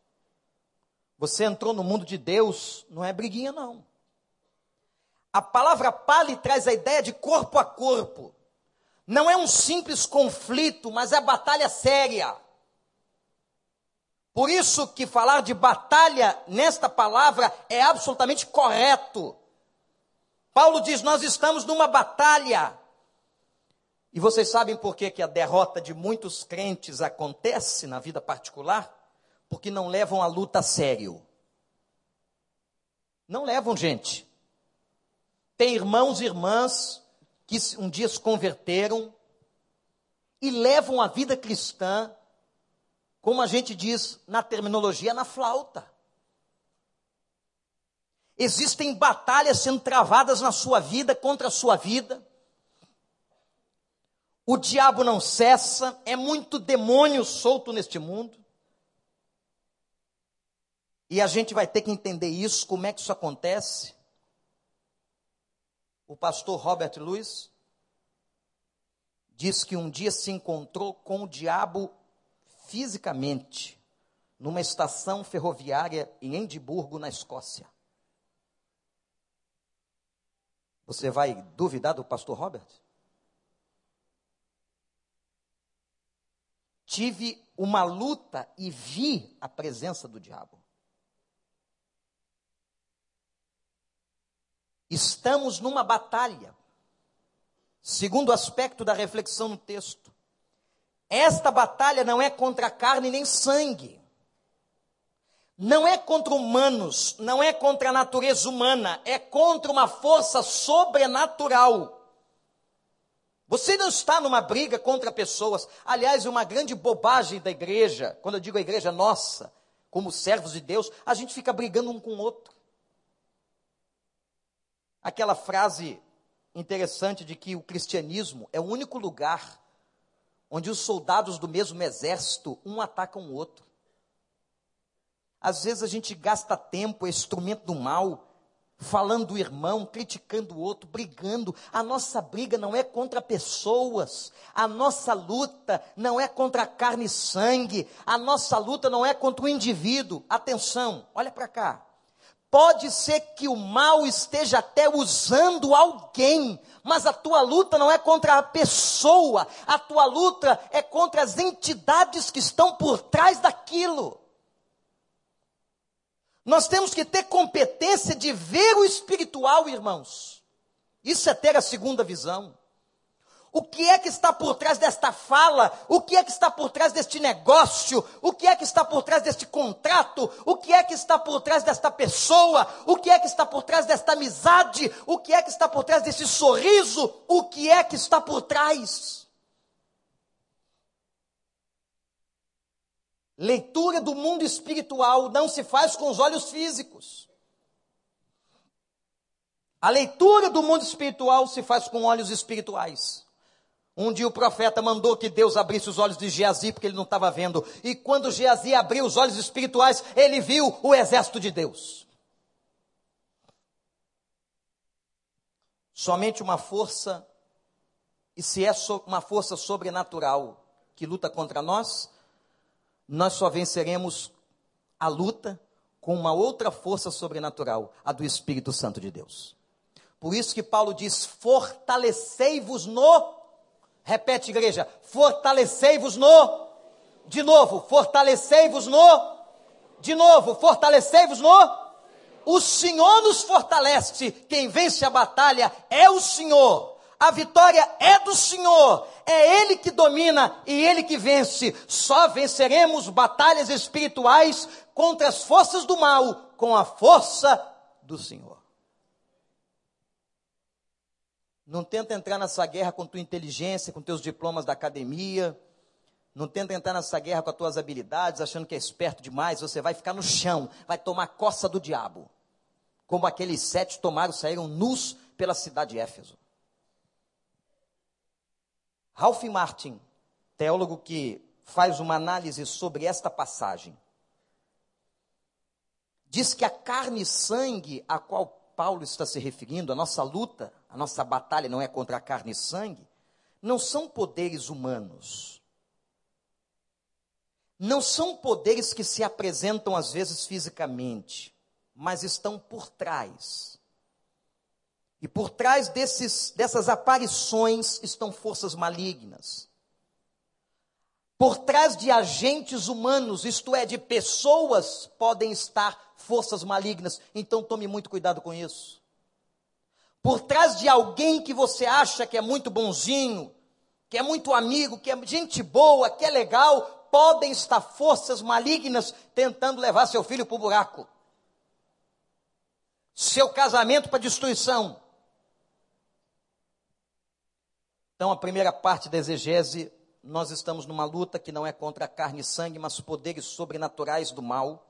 [SPEAKER 1] Você entrou no mundo de Deus, não é briguinha, não. A palavra pali traz a ideia de corpo a corpo. Não é um simples conflito, mas é batalha séria. Por isso que falar de batalha nesta palavra é absolutamente correto. Paulo diz: Nós estamos numa batalha. E vocês sabem por que, que a derrota de muitos crentes acontece na vida particular? Porque não levam a luta a sério. Não levam, gente. Tem irmãos e irmãs que um dia se converteram e levam a vida cristã, como a gente diz na terminologia, na flauta. Existem batalhas sendo travadas na sua vida, contra a sua vida. O diabo não cessa, é muito demônio solto neste mundo. E a gente vai ter que entender isso, como é que isso acontece. O pastor Robert Louis diz que um dia se encontrou com o diabo fisicamente numa estação ferroviária em Edimburgo, na Escócia. Você vai duvidar do pastor Robert? Tive uma luta e vi a presença do diabo. Estamos numa batalha. Segundo aspecto da reflexão no texto. Esta batalha não é contra carne nem sangue não é contra humanos, não é contra a natureza humana, é contra uma força sobrenatural. Você não está numa briga contra pessoas. Aliás, uma grande bobagem da igreja, quando eu digo a igreja nossa, como servos de Deus, a gente fica brigando um com o outro. Aquela frase interessante de que o cristianismo é o único lugar onde os soldados do mesmo exército um atacam o outro. Às vezes a gente gasta tempo, é instrumento do mal, falando do irmão, criticando o outro, brigando. A nossa briga não é contra pessoas, a nossa luta não é contra carne e sangue, a nossa luta não é contra o indivíduo. Atenção, olha para cá. Pode ser que o mal esteja até usando alguém, mas a tua luta não é contra a pessoa, a tua luta é contra as entidades que estão por trás daquilo. Nós temos que ter competência de ver o espiritual, irmãos. Isso é ter a segunda visão. O que é que está por trás desta fala? O que é que está por trás deste negócio? O que é que está por trás deste contrato? O que é que está por trás desta pessoa? O que é que está por trás desta amizade? O que é que está por trás desse sorriso? O que é que está por trás? Leitura do mundo espiritual não se faz com os olhos físicos. A leitura do mundo espiritual se faz com olhos espirituais. Um dia o profeta mandou que Deus abrisse os olhos de Geazi, porque ele não estava vendo. E quando Geazi abriu os olhos espirituais, ele viu o exército de Deus. Somente uma força, e se é uma força sobrenatural que luta contra nós, nós só venceremos a luta com uma outra força sobrenatural, a do Espírito Santo de Deus. Por isso que Paulo diz: fortalecei-vos no. Repete, igreja: fortalecei-vos no. De novo, fortalecei-vos no. De novo, fortalecei-vos no. O Senhor nos fortalece. Quem vence a batalha é o Senhor. A vitória é do Senhor. É Ele que domina e Ele que vence. Só venceremos batalhas espirituais contra as forças do mal com a força do Senhor. Não tenta entrar nessa guerra com tua inteligência, com teus diplomas da academia. Não tenta entrar nessa guerra com as tuas habilidades, achando que é esperto demais. Você vai ficar no chão, vai tomar coça do diabo. Como aqueles sete tomaram, saíram nus pela cidade de Éfeso. Ralph Martin, teólogo que faz uma análise sobre esta passagem, diz que a carne e sangue a qual Paulo está se referindo, a nossa luta, a nossa batalha não é contra a carne e sangue, não são poderes humanos. Não são poderes que se apresentam às vezes fisicamente, mas estão por trás. E por trás desses, dessas aparições estão forças malignas. Por trás de agentes humanos, isto é, de pessoas, podem estar forças malignas. Então tome muito cuidado com isso. Por trás de alguém que você acha que é muito bonzinho, que é muito amigo, que é gente boa, que é legal, podem estar forças malignas tentando levar seu filho para o buraco. Seu casamento para destruição. Então, a primeira parte da exegese, nós estamos numa luta que não é contra a carne e sangue, mas poderes sobrenaturais do mal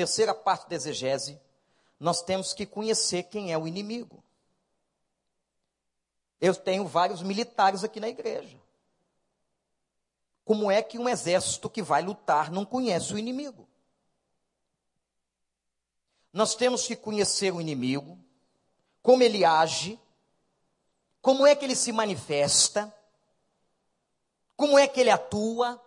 [SPEAKER 1] terceira parte da exegese, nós temos que conhecer quem é o inimigo. Eu tenho vários militares aqui na igreja. Como é que um exército que vai lutar não conhece o inimigo? Nós temos que conhecer o inimigo, como ele age, como é que ele se manifesta, como é que ele atua.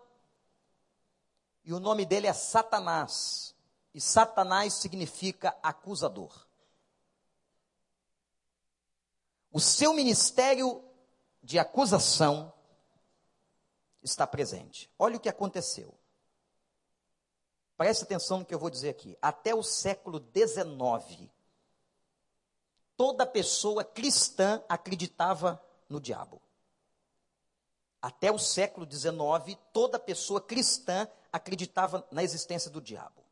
[SPEAKER 1] E o nome dele é Satanás. E Satanás significa acusador. O seu ministério de acusação está presente. Olha o que aconteceu. Preste atenção no que eu vou dizer aqui. Até o século XIX, toda pessoa cristã acreditava no diabo. Até o século XIX, toda pessoa cristã acreditava na existência do diabo.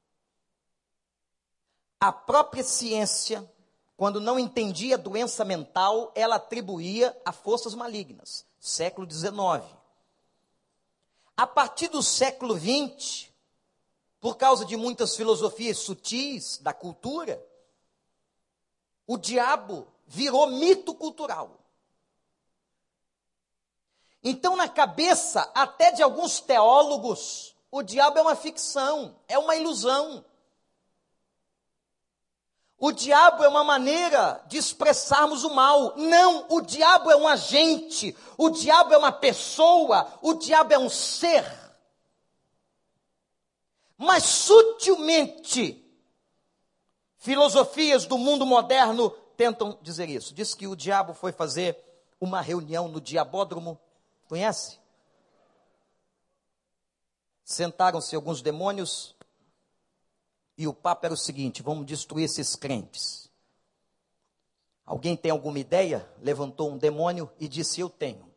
[SPEAKER 1] A própria ciência, quando não entendia doença mental, ela atribuía a forças malignas. Século XIX. A partir do século XX, por causa de muitas filosofias sutis da cultura, o diabo virou mito cultural. Então, na cabeça até de alguns teólogos, o diabo é uma ficção, é uma ilusão. O diabo é uma maneira de expressarmos o mal. Não, o diabo é um agente, o diabo é uma pessoa, o diabo é um ser. Mas sutilmente, filosofias do mundo moderno tentam dizer isso. Diz que o diabo foi fazer uma reunião no diabódromo. Conhece? Sentaram-se alguns demônios e o papo era o seguinte: vamos destruir esses crentes. Alguém tem alguma ideia? Levantou um demônio e disse: Eu tenho.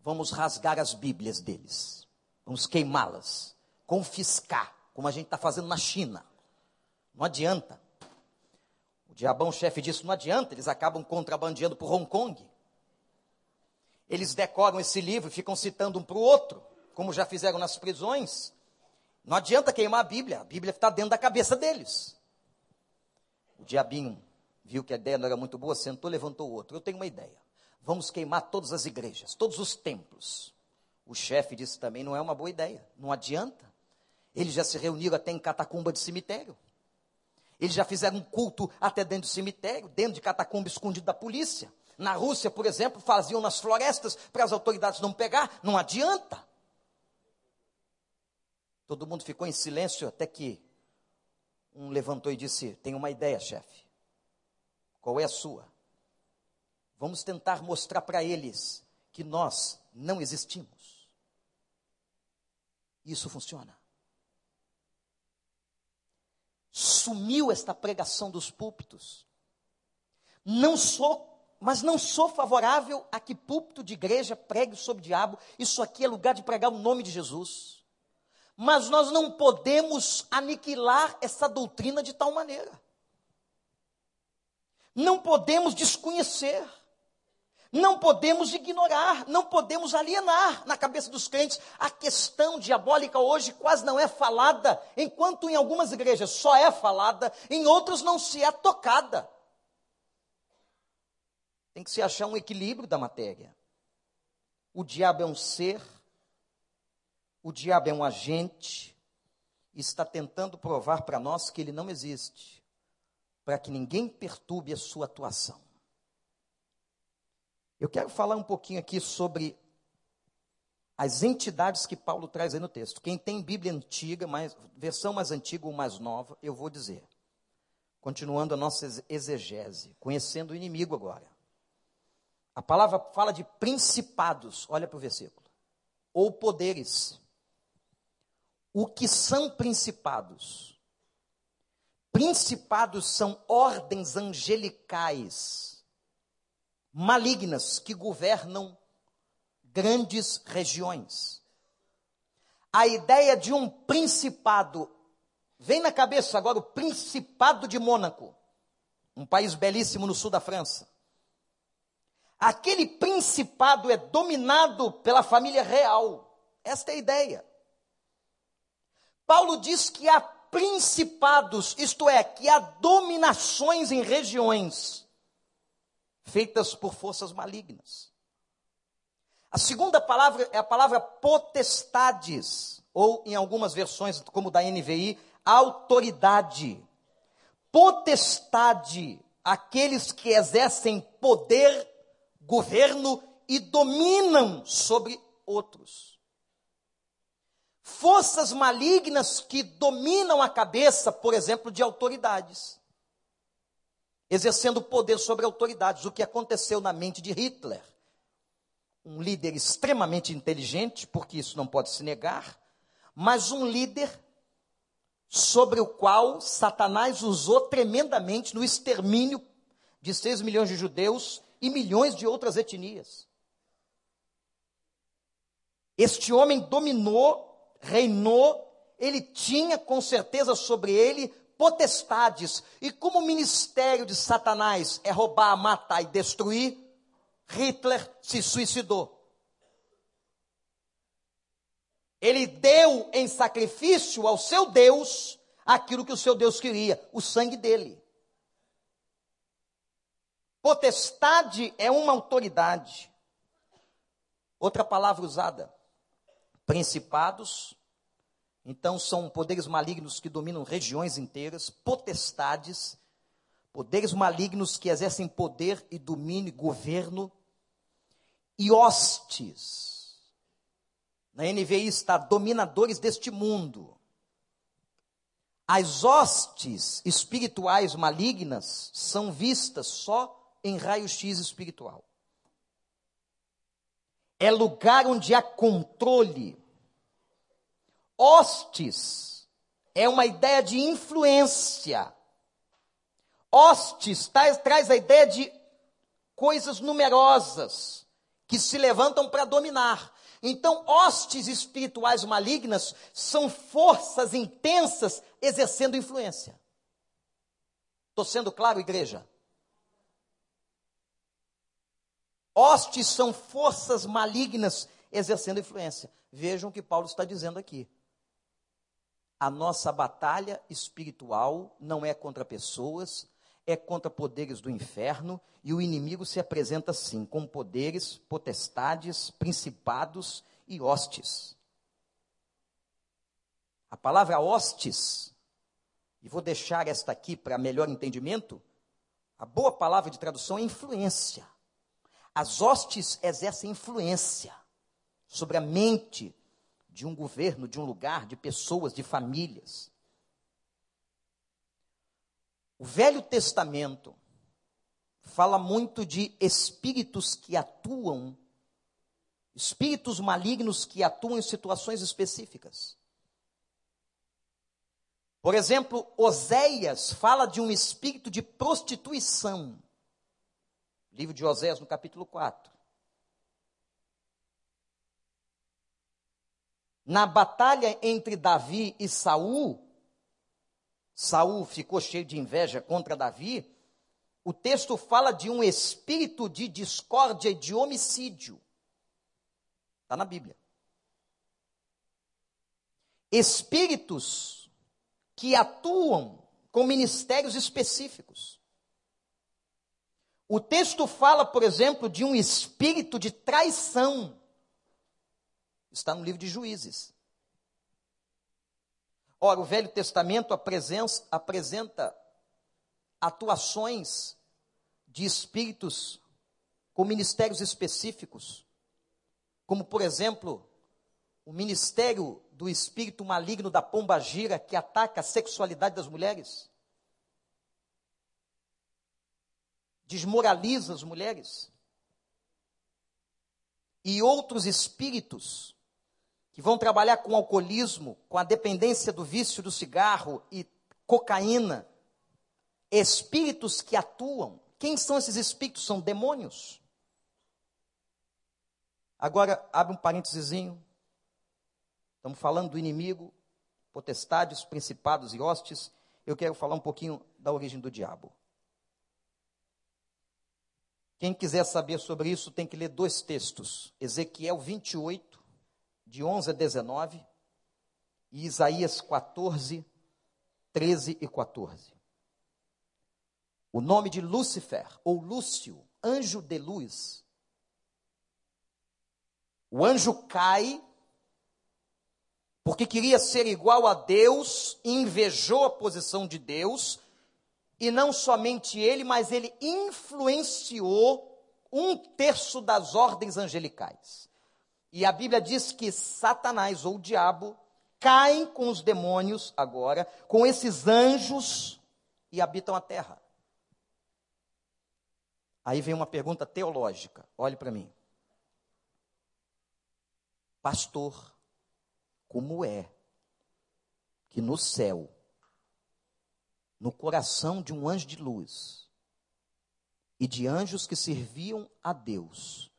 [SPEAKER 1] Vamos rasgar as Bíblias deles. Vamos queimá-las. Confiscar, como a gente está fazendo na China. Não adianta. O diabão chefe disse: Não adianta, eles acabam contrabandeando para Hong Kong. Eles decoram esse livro e ficam citando um para o outro, como já fizeram nas prisões. Não adianta queimar a Bíblia, a Bíblia está dentro da cabeça deles. O diabinho viu que a ideia não era muito boa, sentou, levantou o outro. Eu tenho uma ideia. vamos queimar todas as igrejas, todos os templos. O chefe disse também: não é uma boa ideia, não adianta. Eles já se reuniram até em catacumba de cemitério. Eles já fizeram um culto até dentro do cemitério, dentro de catacumba escondido da polícia. Na Rússia, por exemplo, faziam nas florestas para as autoridades não pegar. Não adianta. Todo mundo ficou em silêncio até que um levantou e disse: Tenho uma ideia, chefe. Qual é a sua? Vamos tentar mostrar para eles que nós não existimos. Isso funciona sumiu esta pregação dos púlpitos. Não sou, mas não sou favorável a que púlpito de igreja pregue sobre o diabo. Isso aqui é lugar de pregar o nome de Jesus. Mas nós não podemos aniquilar essa doutrina de tal maneira. Não podemos desconhecer. Não podemos ignorar, não podemos alienar na cabeça dos crentes. A questão diabólica hoje quase não é falada, enquanto em algumas igrejas só é falada, em outras não se é tocada. Tem que se achar um equilíbrio da matéria. O diabo é um ser, o diabo é um agente, e está tentando provar para nós que ele não existe, para que ninguém perturbe a sua atuação. Eu quero falar um pouquinho aqui sobre as entidades que Paulo traz aí no texto. Quem tem Bíblia antiga, mais, versão mais antiga ou mais nova, eu vou dizer. Continuando a nossa exegese, conhecendo o inimigo agora. A palavra fala de principados, olha para o versículo. Ou poderes. O que são principados? Principados são ordens angelicais malignas que governam grandes regiões. A ideia de um principado, vem na cabeça agora o Principado de Mônaco, um país belíssimo no sul da França. Aquele principado é dominado pela família real. Esta é a ideia. Paulo diz que há principados, isto é, que há dominações em regiões feitas por forças malignas. A segunda palavra é a palavra potestades, ou em algumas versões, como da NVI, autoridade. Potestade, aqueles que exercem poder, governo e dominam sobre outros. Forças malignas que dominam a cabeça, por exemplo, de autoridades exercendo poder sobre autoridades, o que aconteceu na mente de Hitler. Um líder extremamente inteligente, porque isso não pode se negar, mas um líder sobre o qual Satanás usou tremendamente no extermínio de 6 milhões de judeus e milhões de outras etnias. Este homem dominou, reinou, ele tinha com certeza sobre ele potestades. E como o ministério de Satanás é roubar, matar e destruir, Hitler se suicidou. Ele deu em sacrifício ao seu Deus aquilo que o seu Deus queria, o sangue dele. Potestade é uma autoridade. Outra palavra usada: principados, então, são poderes malignos que dominam regiões inteiras, potestades, poderes malignos que exercem poder e domínio, governo, e hostes. Na NVI está dominadores deste mundo. As hostes espirituais malignas são vistas só em raio-x espiritual. É lugar onde há controle, Hostes é uma ideia de influência. Hostes traz, traz a ideia de coisas numerosas que se levantam para dominar. Então, hostes espirituais malignas são forças intensas exercendo influência. Estou sendo claro, igreja? Hostes são forças malignas exercendo influência. Vejam o que Paulo está dizendo aqui. A nossa batalha espiritual não é contra pessoas, é contra poderes do inferno, e o inimigo se apresenta assim, com poderes, potestades, principados e hostes. A palavra hostes, e vou deixar esta aqui para melhor entendimento, a boa palavra de tradução é influência. As hostes exercem influência sobre a mente de um governo, de um lugar, de pessoas, de famílias. O Velho Testamento fala muito de espíritos que atuam, espíritos malignos que atuam em situações específicas. Por exemplo, Oséias fala de um espírito de prostituição. Livro de Oséias, no capítulo 4. Na batalha entre Davi e Saul, Saul ficou cheio de inveja contra Davi. O texto fala de um espírito de discórdia e de homicídio. Está na Bíblia. Espíritos que atuam com ministérios específicos. O texto fala, por exemplo, de um espírito de traição. Está no livro de Juízes. Ora, o Velho Testamento apresenta atuações de espíritos com ministérios específicos, como, por exemplo, o ministério do espírito maligno da pomba gira que ataca a sexualidade das mulheres. Desmoraliza as mulheres. E outros espíritos que vão trabalhar com alcoolismo, com a dependência do vício do cigarro e cocaína. Espíritos que atuam. Quem são esses espíritos? São demônios. Agora, abre um parênteses. Estamos falando do inimigo, potestades, principados e hostes. Eu quero falar um pouquinho da origem do diabo. Quem quiser saber sobre isso tem que ler dois textos: Ezequiel 28, de 11 a 19, e Isaías 14, 13 e 14. O nome de Lúcifer, ou Lúcio, anjo de luz. O anjo cai porque queria ser igual a Deus, invejou a posição de Deus, e não somente ele, mas ele influenciou um terço das ordens angelicais. E a Bíblia diz que Satanás ou o diabo caem com os demônios agora, com esses anjos e habitam a terra. Aí vem uma pergunta teológica, olhe para mim. Pastor, como é que no céu, no coração de um anjo de luz e de anjos que serviam a Deus,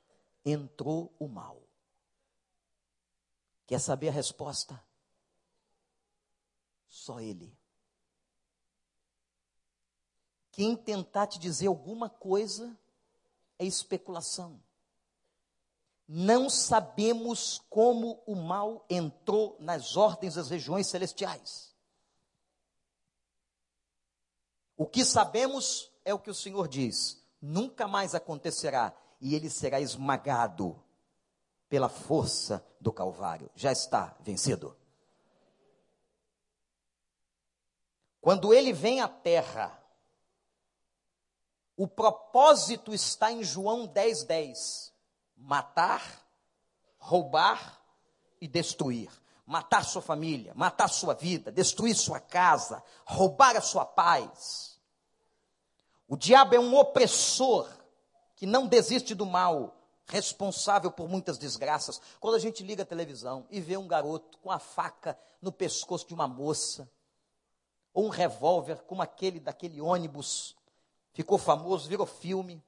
[SPEAKER 1] entrou o mal. Quer saber a resposta? Só Ele. Quem tentar te dizer alguma coisa é especulação. Não sabemos como o mal entrou nas ordens das regiões celestiais. O que sabemos é o que o Senhor diz: nunca mais acontecerá, e ele será esmagado pela força do Calvário. Já está vencido. Quando ele vem à terra, o propósito está em João 10, 10 matar, roubar e destruir. Matar sua família, matar sua vida, destruir sua casa, roubar a sua paz. O diabo é um opressor que não desiste do mal, responsável por muitas desgraças. Quando a gente liga a televisão e vê um garoto com a faca no pescoço de uma moça, ou um revólver como aquele daquele ônibus, ficou famoso, virou filme.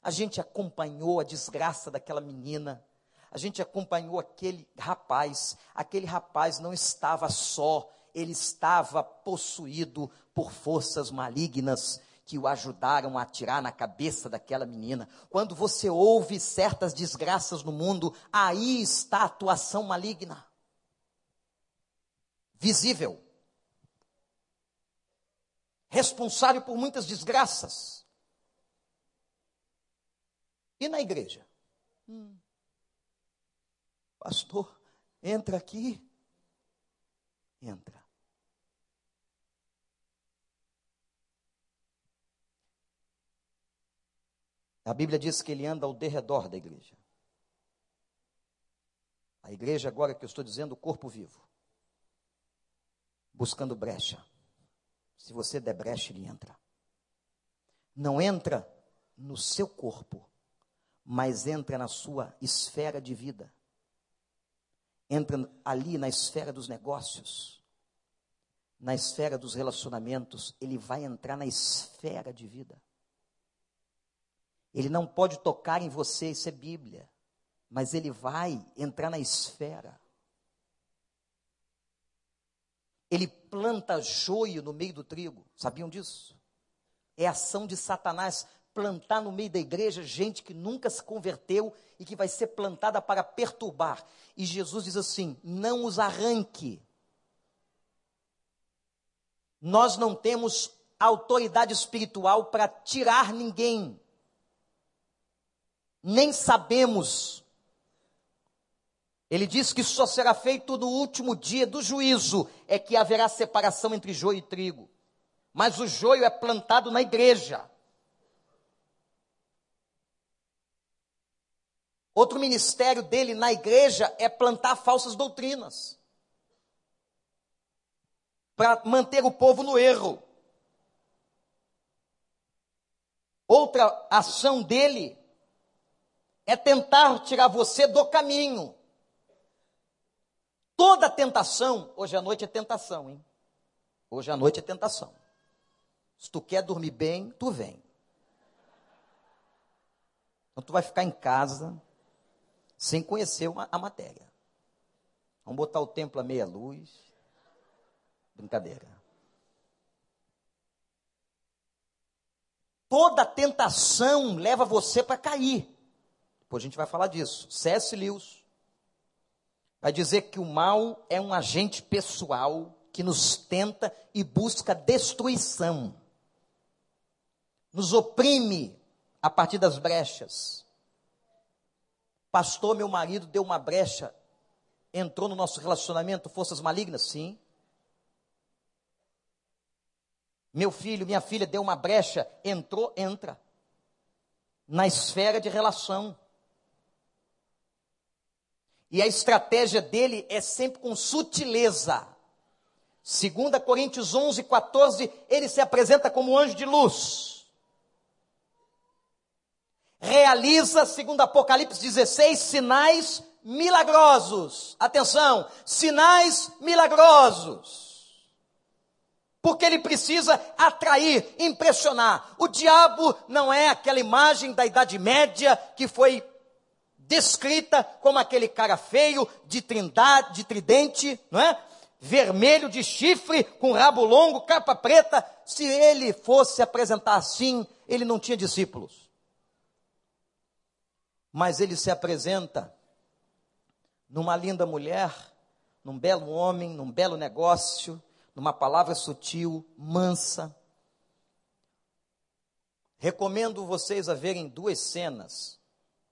[SPEAKER 1] A gente acompanhou a desgraça daquela menina. A gente acompanhou aquele rapaz. Aquele rapaz não estava só, ele estava possuído por forças malignas que o ajudaram a atirar na cabeça daquela menina. Quando você ouve certas desgraças no mundo, aí está a atuação maligna. Visível. responsável por muitas desgraças. E na igreja? Hum. Pastor, entra aqui. Entra. A Bíblia diz que ele anda ao derredor da igreja. A igreja, agora que eu estou dizendo, o corpo vivo. Buscando brecha. Se você der brecha, ele entra. Não entra no seu corpo, mas entra na sua esfera de vida. Entra ali na esfera dos negócios, na esfera dos relacionamentos, ele vai entrar na esfera de vida. Ele não pode tocar em você, isso é Bíblia. Mas ele vai entrar na esfera. Ele planta joio no meio do trigo. Sabiam disso? É ação de Satanás plantar no meio da igreja gente que nunca se converteu e que vai ser plantada para perturbar. E Jesus diz assim: não os arranque. Nós não temos autoridade espiritual para tirar ninguém nem sabemos. Ele diz que só será feito no último dia do juízo, é que haverá separação entre joio e trigo. Mas o joio é plantado na igreja. Outro ministério dele na igreja é plantar falsas doutrinas. Para manter o povo no erro. Outra ação dele é tentar tirar você do caminho. Toda tentação, hoje à noite é tentação, hein? Hoje à noite é tentação. Se tu quer dormir bem, tu vem. Então tu vai ficar em casa sem conhecer uma, a matéria. Vamos botar o templo a meia luz. Brincadeira. Toda tentação leva você para cair. Depois a gente vai falar disso. C.S. Lewis vai dizer que o mal é um agente pessoal que nos tenta e busca destruição. Nos oprime a partir das brechas. Pastor, meu marido deu uma brecha, entrou no nosso relacionamento, forças malignas? Sim. Meu filho, minha filha deu uma brecha, entrou, entra. Na esfera de relação. E a estratégia dele é sempre com sutileza. 2 Coríntios 11, 14, ele se apresenta como anjo de luz. Realiza, segundo Apocalipse 16, sinais milagrosos. Atenção, sinais milagrosos. Porque ele precisa atrair, impressionar. O diabo não é aquela imagem da Idade Média que foi descrita como aquele cara feio, de trindade, de tridente, não é? Vermelho de chifre, com rabo longo, capa preta. Se ele fosse apresentar assim, ele não tinha discípulos. Mas ele se apresenta numa linda mulher, num belo homem, num belo negócio, numa palavra sutil, mansa. Recomendo vocês a verem duas cenas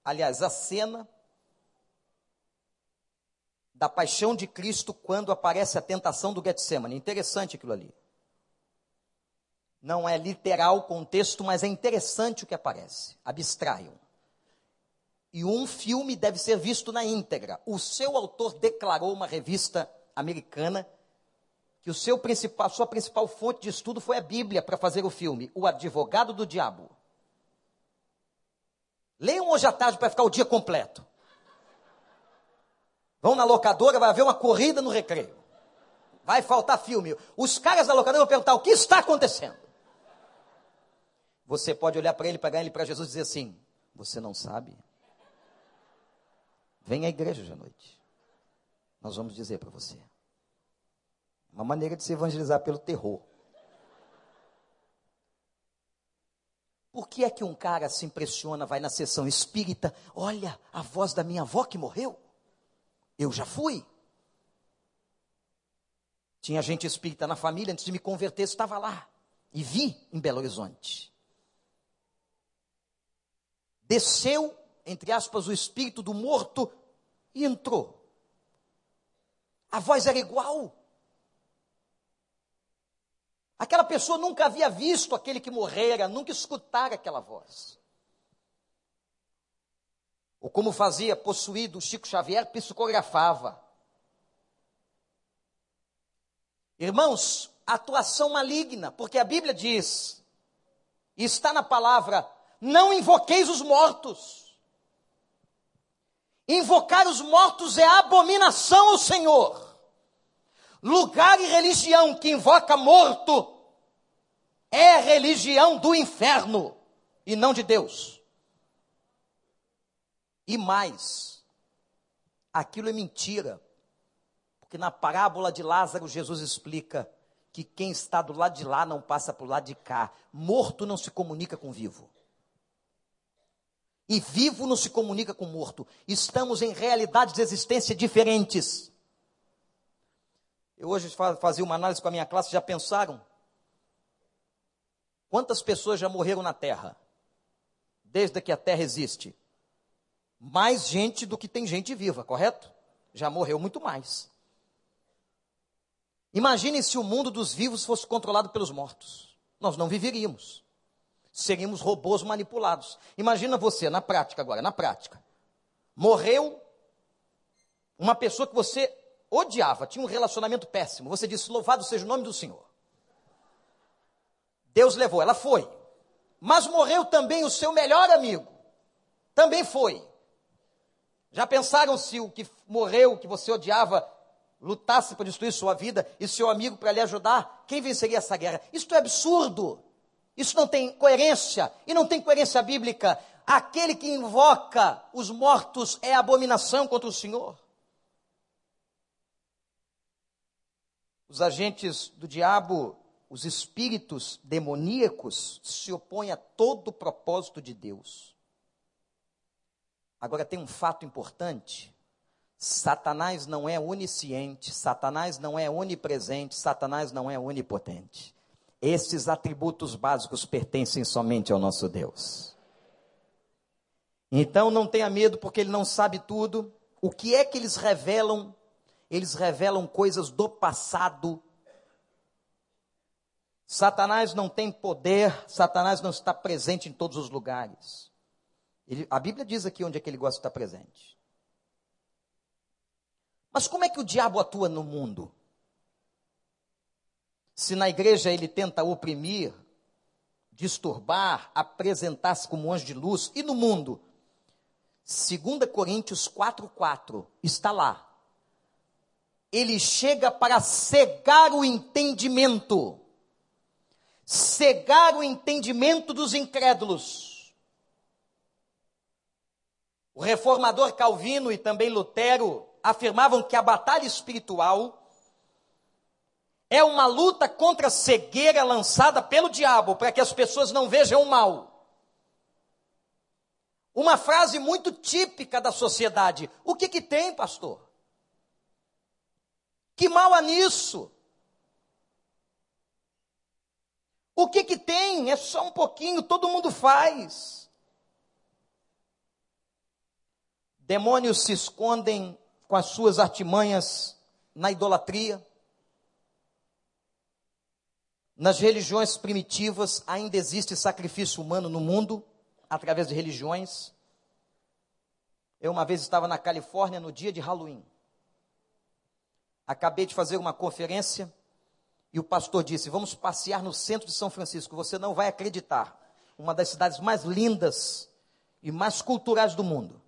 [SPEAKER 1] aliás, a cena da paixão de Cristo quando aparece a tentação do Getsemane. Interessante aquilo ali. Não é literal o contexto, mas é interessante o que aparece. Abstraiam. E um filme deve ser visto na íntegra. O seu autor declarou uma revista americana que o seu principal, a sua principal fonte de estudo foi a Bíblia para fazer o filme, O Advogado do Diabo. Leiam hoje à tarde para ficar o dia completo. Vão na locadora, vai haver uma corrida no recreio. Vai faltar filme. Os caras da locadora vão perguntar o que está acontecendo. Você pode olhar para ele, pegar ele para Jesus e dizer assim: Você não sabe? Vem à igreja hoje à noite. Nós vamos dizer para você. Uma maneira de se evangelizar pelo terror. Por que é que um cara se impressiona, vai na sessão espírita, olha a voz da minha avó que morreu? Eu já fui. Tinha gente espírita na família, antes de me converter, estava lá. e vi em Belo Horizonte. Desceu, entre aspas, o espírito do morto e entrou. A voz era igual. Aquela pessoa nunca havia visto aquele que morrera, nunca escutara aquela voz. Ou como fazia possuído Chico Xavier, psicografava. Irmãos, atuação maligna, porque a Bíblia diz, e está na palavra, não invoqueis os mortos. Invocar os mortos é abominação ao Senhor. Lugar e religião que invoca morto é religião do inferno e não de Deus. E mais, aquilo é mentira. Porque na parábola de Lázaro, Jesus explica que quem está do lado de lá não passa para o lado de cá. Morto não se comunica com vivo. E vivo não se comunica com morto. Estamos em realidades de existência diferentes. Eu hoje fazia uma análise com a minha classe, já pensaram? Quantas pessoas já morreram na Terra? Desde que a Terra existe? Mais gente do que tem gente viva, correto? Já morreu muito mais. Imaginem se o mundo dos vivos fosse controlado pelos mortos. Nós não viveríamos. Seríamos robôs manipulados. Imagina você, na prática agora, na prática. Morreu uma pessoa que você odiava, tinha um relacionamento péssimo. Você disse: Louvado seja o nome do Senhor. Deus levou, ela foi. Mas morreu também o seu melhor amigo. Também foi. Já pensaram se o que morreu, que você odiava, lutasse para destruir sua vida e seu amigo para lhe ajudar? Quem venceria essa guerra? Isso é absurdo. Isso não tem coerência. E não tem coerência bíblica. Aquele que invoca os mortos é abominação contra o Senhor. Os agentes do diabo, os espíritos demoníacos, se opõem a todo o propósito de Deus. Agora tem um fato importante. Satanás não é onisciente, Satanás não é onipresente, Satanás não é onipotente. Esses atributos básicos pertencem somente ao nosso Deus. Então não tenha medo, porque ele não sabe tudo. O que é que eles revelam eles revelam coisas do passado. Satanás não tem poder, Satanás não está presente em todos os lugares. Ele, a Bíblia diz aqui onde é que ele gosta de estar presente. Mas como é que o diabo atua no mundo? Se na igreja ele tenta oprimir, disturbar, apresentar-se como anjo de luz, e no mundo? 2 Coríntios 4,4 está lá ele chega para cegar o entendimento. Cegar o entendimento dos incrédulos. O reformador Calvino e também Lutero afirmavam que a batalha espiritual é uma luta contra a cegueira lançada pelo diabo para que as pessoas não vejam o mal. Uma frase muito típica da sociedade. O que que tem, pastor? Que mal há nisso? O que que tem? É só um pouquinho, todo mundo faz. Demônios se escondem com as suas artimanhas na idolatria. Nas religiões primitivas ainda existe sacrifício humano no mundo, através de religiões. Eu uma vez estava na Califórnia no dia de Halloween. Acabei de fazer uma conferência e o pastor disse: Vamos passear no centro de São Francisco. Você não vai acreditar. Uma das cidades mais lindas e mais culturais do mundo.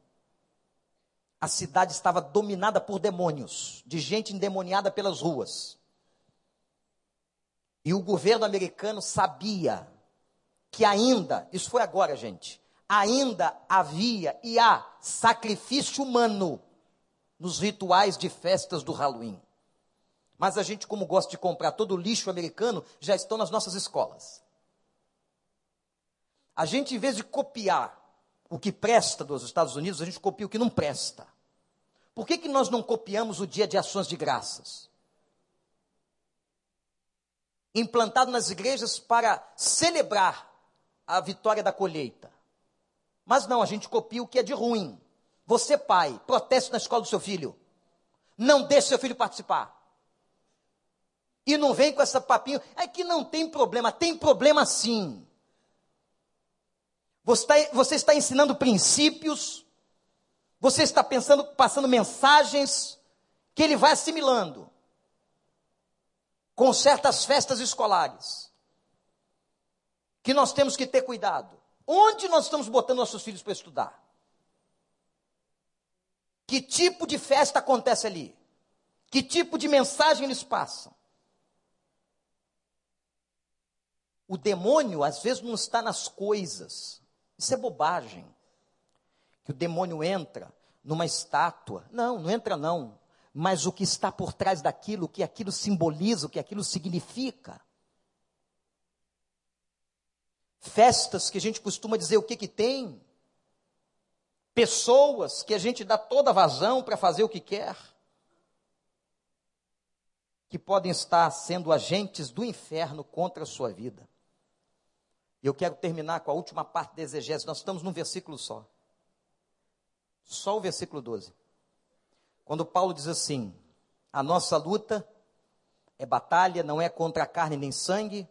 [SPEAKER 1] A cidade estava dominada por demônios, de gente endemoniada pelas ruas. E o governo americano sabia que ainda, isso foi agora, gente, ainda havia e há sacrifício humano nos rituais de festas do Halloween. Mas a gente, como gosta de comprar todo o lixo americano, já estão nas nossas escolas. A gente, em vez de copiar o que presta dos Estados Unidos, a gente copia o que não presta. Por que, que nós não copiamos o dia de ações de graças? Implantado nas igrejas para celebrar a vitória da colheita. Mas não, a gente copia o que é de ruim. Você, pai, proteste na escola do seu filho. Não deixe seu filho participar. E não vem com essa papinho. É que não tem problema. Tem problema sim. Você está, você está ensinando princípios. Você está pensando, passando mensagens que ele vai assimilando com certas festas escolares. Que nós temos que ter cuidado. Onde nós estamos botando nossos filhos para estudar? Que tipo de festa acontece ali? Que tipo de mensagem eles passam? O demônio, às vezes, não está nas coisas. Isso é bobagem. Que o demônio entra numa estátua. Não, não entra não. Mas o que está por trás daquilo, o que aquilo simboliza, o que aquilo significa. Festas que a gente costuma dizer o que que tem. Pessoas que a gente dá toda vazão para fazer o que quer. Que podem estar sendo agentes do inferno contra a sua vida. E eu quero terminar com a última parte da exegese. Nós estamos num versículo só. Só o versículo 12. Quando Paulo diz assim: A nossa luta é batalha, não é contra carne nem sangue,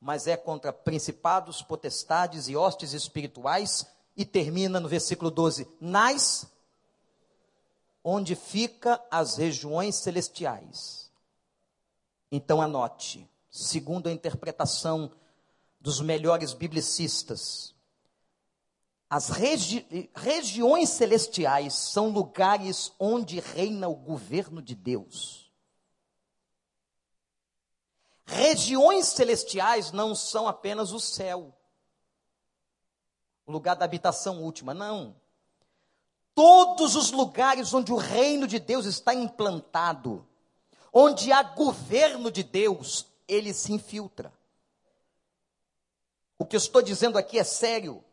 [SPEAKER 1] mas é contra principados, potestades e hostes espirituais. E termina no versículo 12: Nas onde fica as regiões celestiais. Então anote, segundo a interpretação dos melhores biblicistas. As regi regiões celestiais são lugares onde reina o governo de Deus. Regiões celestiais não são apenas o céu, o lugar da habitação última, não. Todos os lugares onde o reino de Deus está implantado, onde há governo de Deus, ele se infiltra. O que eu estou dizendo aqui é sério.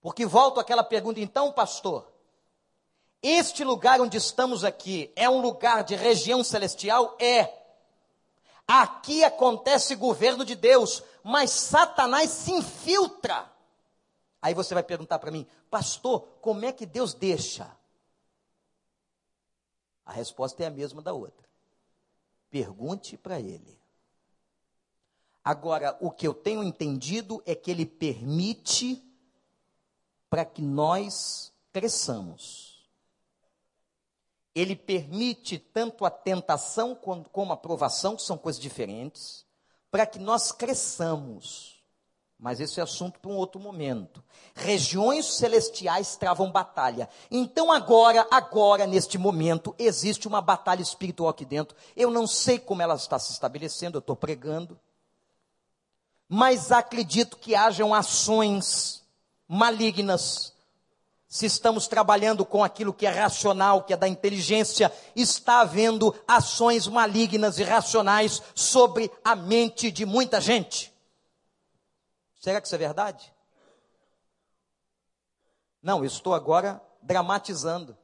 [SPEAKER 1] Porque volto àquela pergunta, então, pastor, este lugar onde estamos aqui é um lugar de região celestial? É. Aqui acontece governo de Deus, mas Satanás se infiltra. Aí você vai perguntar para mim, pastor, como é que Deus deixa? A resposta é a mesma da outra. Pergunte para ele. Agora, o que eu tenho entendido é que ele permite para que nós cresçamos. Ele permite tanto a tentação como a provação, que são coisas diferentes, para que nós cresçamos. Mas esse é assunto para um outro momento. Regiões celestiais travam batalha. Então agora, agora, neste momento, existe uma batalha espiritual aqui dentro. Eu não sei como ela está se estabelecendo, eu estou pregando mas acredito que hajam ações malignas. Se estamos trabalhando com aquilo que é racional, que é da inteligência, está havendo ações malignas e racionais sobre a mente de muita gente. Será que isso é verdade? Não, eu estou agora dramatizando.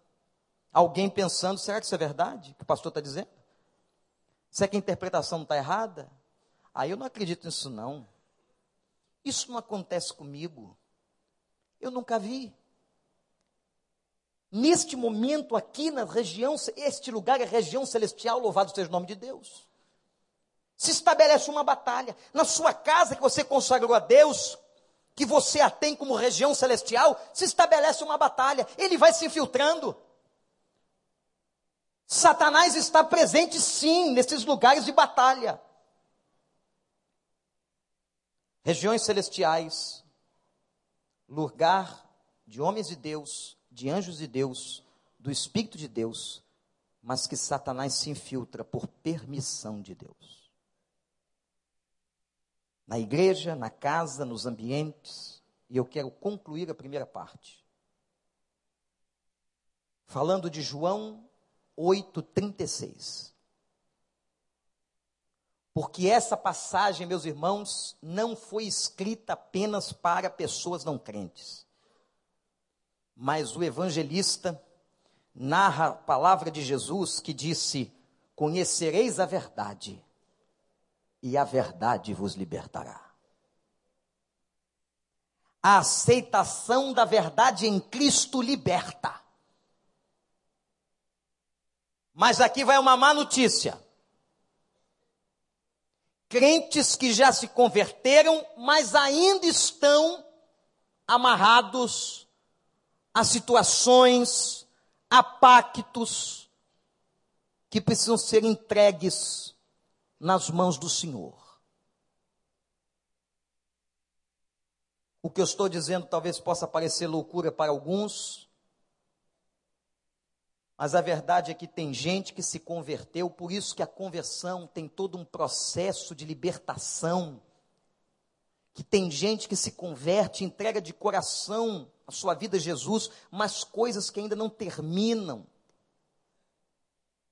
[SPEAKER 1] Alguém pensando, será que isso é verdade? O que o pastor está dizendo? Será que a interpretação está errada? Aí eu não acredito nisso não. Isso não acontece comigo. Eu nunca vi. Neste momento aqui na região, este lugar é região celestial, louvado seja o nome de Deus. Se estabelece uma batalha. Na sua casa que você consagrou a Deus, que você a tem como região celestial, se estabelece uma batalha. Ele vai se infiltrando. Satanás está presente sim nesses lugares de batalha. regiões celestiais, lugar de homens de Deus, de anjos de Deus, do Espírito de Deus, mas que Satanás se infiltra por permissão de Deus. Na igreja, na casa, nos ambientes, e eu quero concluir a primeira parte. Falando de João 8,36. Porque essa passagem, meus irmãos, não foi escrita apenas para pessoas não crentes. Mas o evangelista narra a palavra de Jesus que disse: Conhecereis a verdade, e a verdade vos libertará. A aceitação da verdade em Cristo liberta. Mas aqui vai uma má notícia. Crentes que já se converteram, mas ainda estão amarrados a situações, a pactos que precisam ser entregues nas mãos do Senhor. O que eu estou dizendo talvez possa parecer loucura para alguns, mas a verdade é que tem gente que se converteu, por isso que a conversão tem todo um processo de libertação. Que tem gente que se converte, entrega de coração a sua vida a Jesus, mas coisas que ainda não terminam.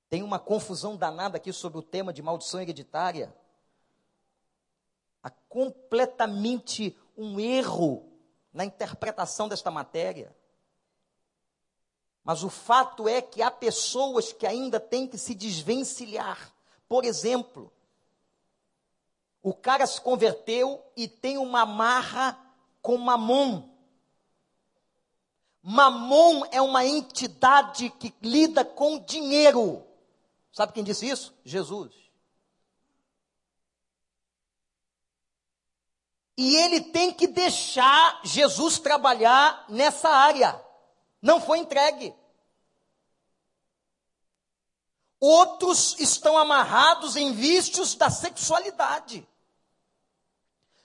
[SPEAKER 1] Tem uma confusão danada aqui sobre o tema de maldição hereditária. Há completamente um erro na interpretação desta matéria. Mas o fato é que há pessoas que ainda têm que se desvencilhar. Por exemplo, o cara se converteu e tem uma marra com Mamon. Mamon é uma entidade que lida com dinheiro. Sabe quem disse isso? Jesus. E ele tem que deixar Jesus trabalhar nessa área. Não foi entregue. Outros estão amarrados em vícios da sexualidade.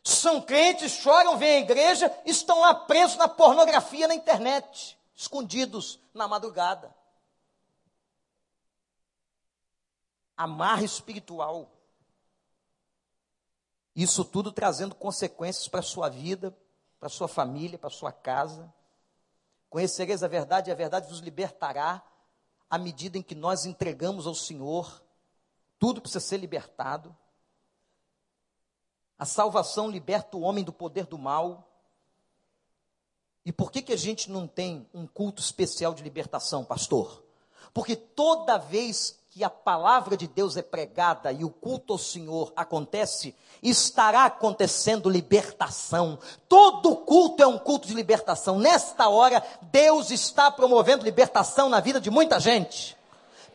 [SPEAKER 1] São crentes, choram, vêm à igreja, estão lá presos na pornografia na internet, escondidos na madrugada. Amarra espiritual. Isso tudo trazendo consequências para a sua vida, para a sua família, para a sua casa. Conhecereis a verdade e a verdade vos libertará à medida em que nós entregamos ao Senhor. Tudo precisa ser libertado. A salvação liberta o homem do poder do mal. E por que, que a gente não tem um culto especial de libertação, pastor? Porque toda vez que a palavra de Deus é pregada e o culto ao Senhor acontece, estará acontecendo libertação. Todo culto é um culto de libertação. Nesta hora, Deus está promovendo libertação na vida de muita gente.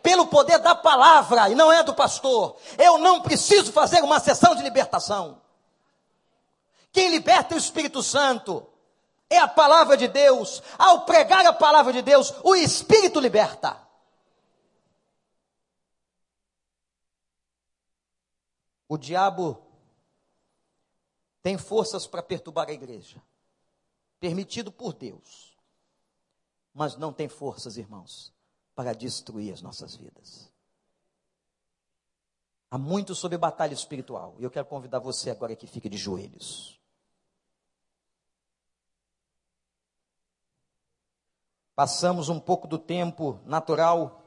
[SPEAKER 1] Pelo poder da palavra, e não é do pastor. Eu não preciso fazer uma sessão de libertação. Quem liberta é o Espírito Santo. É a palavra de Deus. Ao pregar a palavra de Deus, o Espírito liberta. O diabo tem forças para perturbar a igreja, permitido por Deus, mas não tem forças, irmãos, para destruir as nossas vidas. Há muito sobre batalha espiritual, e eu quero convidar você agora que fique de joelhos. Passamos um pouco do tempo natural,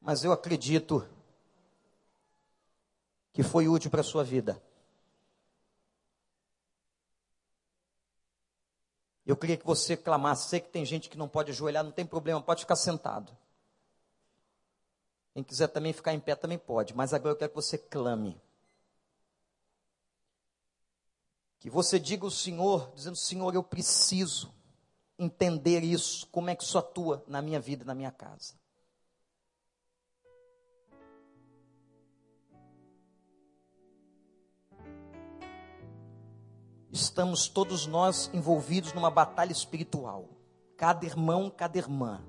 [SPEAKER 1] mas eu acredito que foi útil para a sua vida. Eu queria que você clamasse. Sei que tem gente que não pode ajoelhar, não tem problema, pode ficar sentado. Quem quiser também ficar em pé também pode, mas agora eu quero que você clame. Que você diga ao Senhor, dizendo: Senhor, eu preciso entender isso, como é que isso atua na minha vida, na minha casa. Estamos todos nós envolvidos numa batalha espiritual. Cada irmão, cada irmã.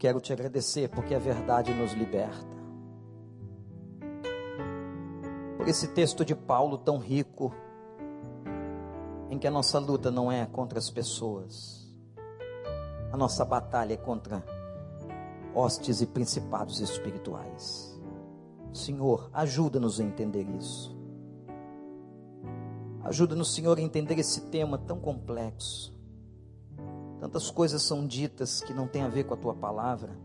[SPEAKER 1] Quero te agradecer porque a verdade nos liberta. Por esse texto de Paulo tão rico, em que a nossa luta não é contra as pessoas, a nossa batalha é contra hostes e principados espirituais. Senhor, ajuda-nos a entender isso. Ajuda-nos, Senhor, a entender esse tema tão complexo. Tantas coisas são ditas que não têm a ver com a tua palavra.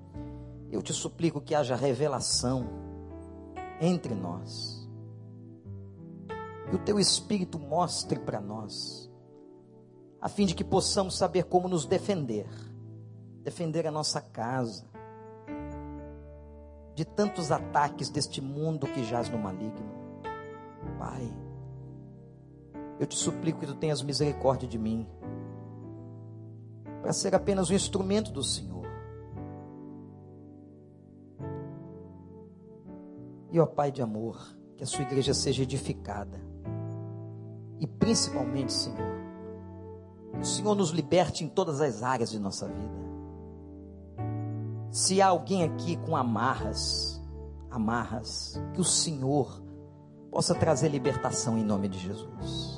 [SPEAKER 1] Eu te suplico que haja revelação entre nós. Que o teu Espírito mostre para nós, a fim de que possamos saber como nos defender defender a nossa casa de tantos ataques deste mundo que jaz no maligno. Pai, eu te suplico que tu tenhas misericórdia de mim, para ser apenas um instrumento do Senhor. E ó Pai de amor, que a sua igreja seja edificada. E principalmente, Senhor, que o Senhor nos liberte em todas as áreas de nossa vida. Se há alguém aqui com amarras, amarras, que o Senhor possa trazer libertação em nome de Jesus.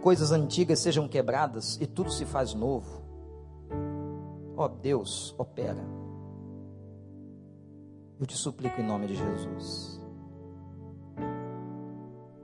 [SPEAKER 1] Coisas antigas sejam quebradas e tudo se faz novo. Ó oh, Deus, opera. Eu te suplico em nome de Jesus.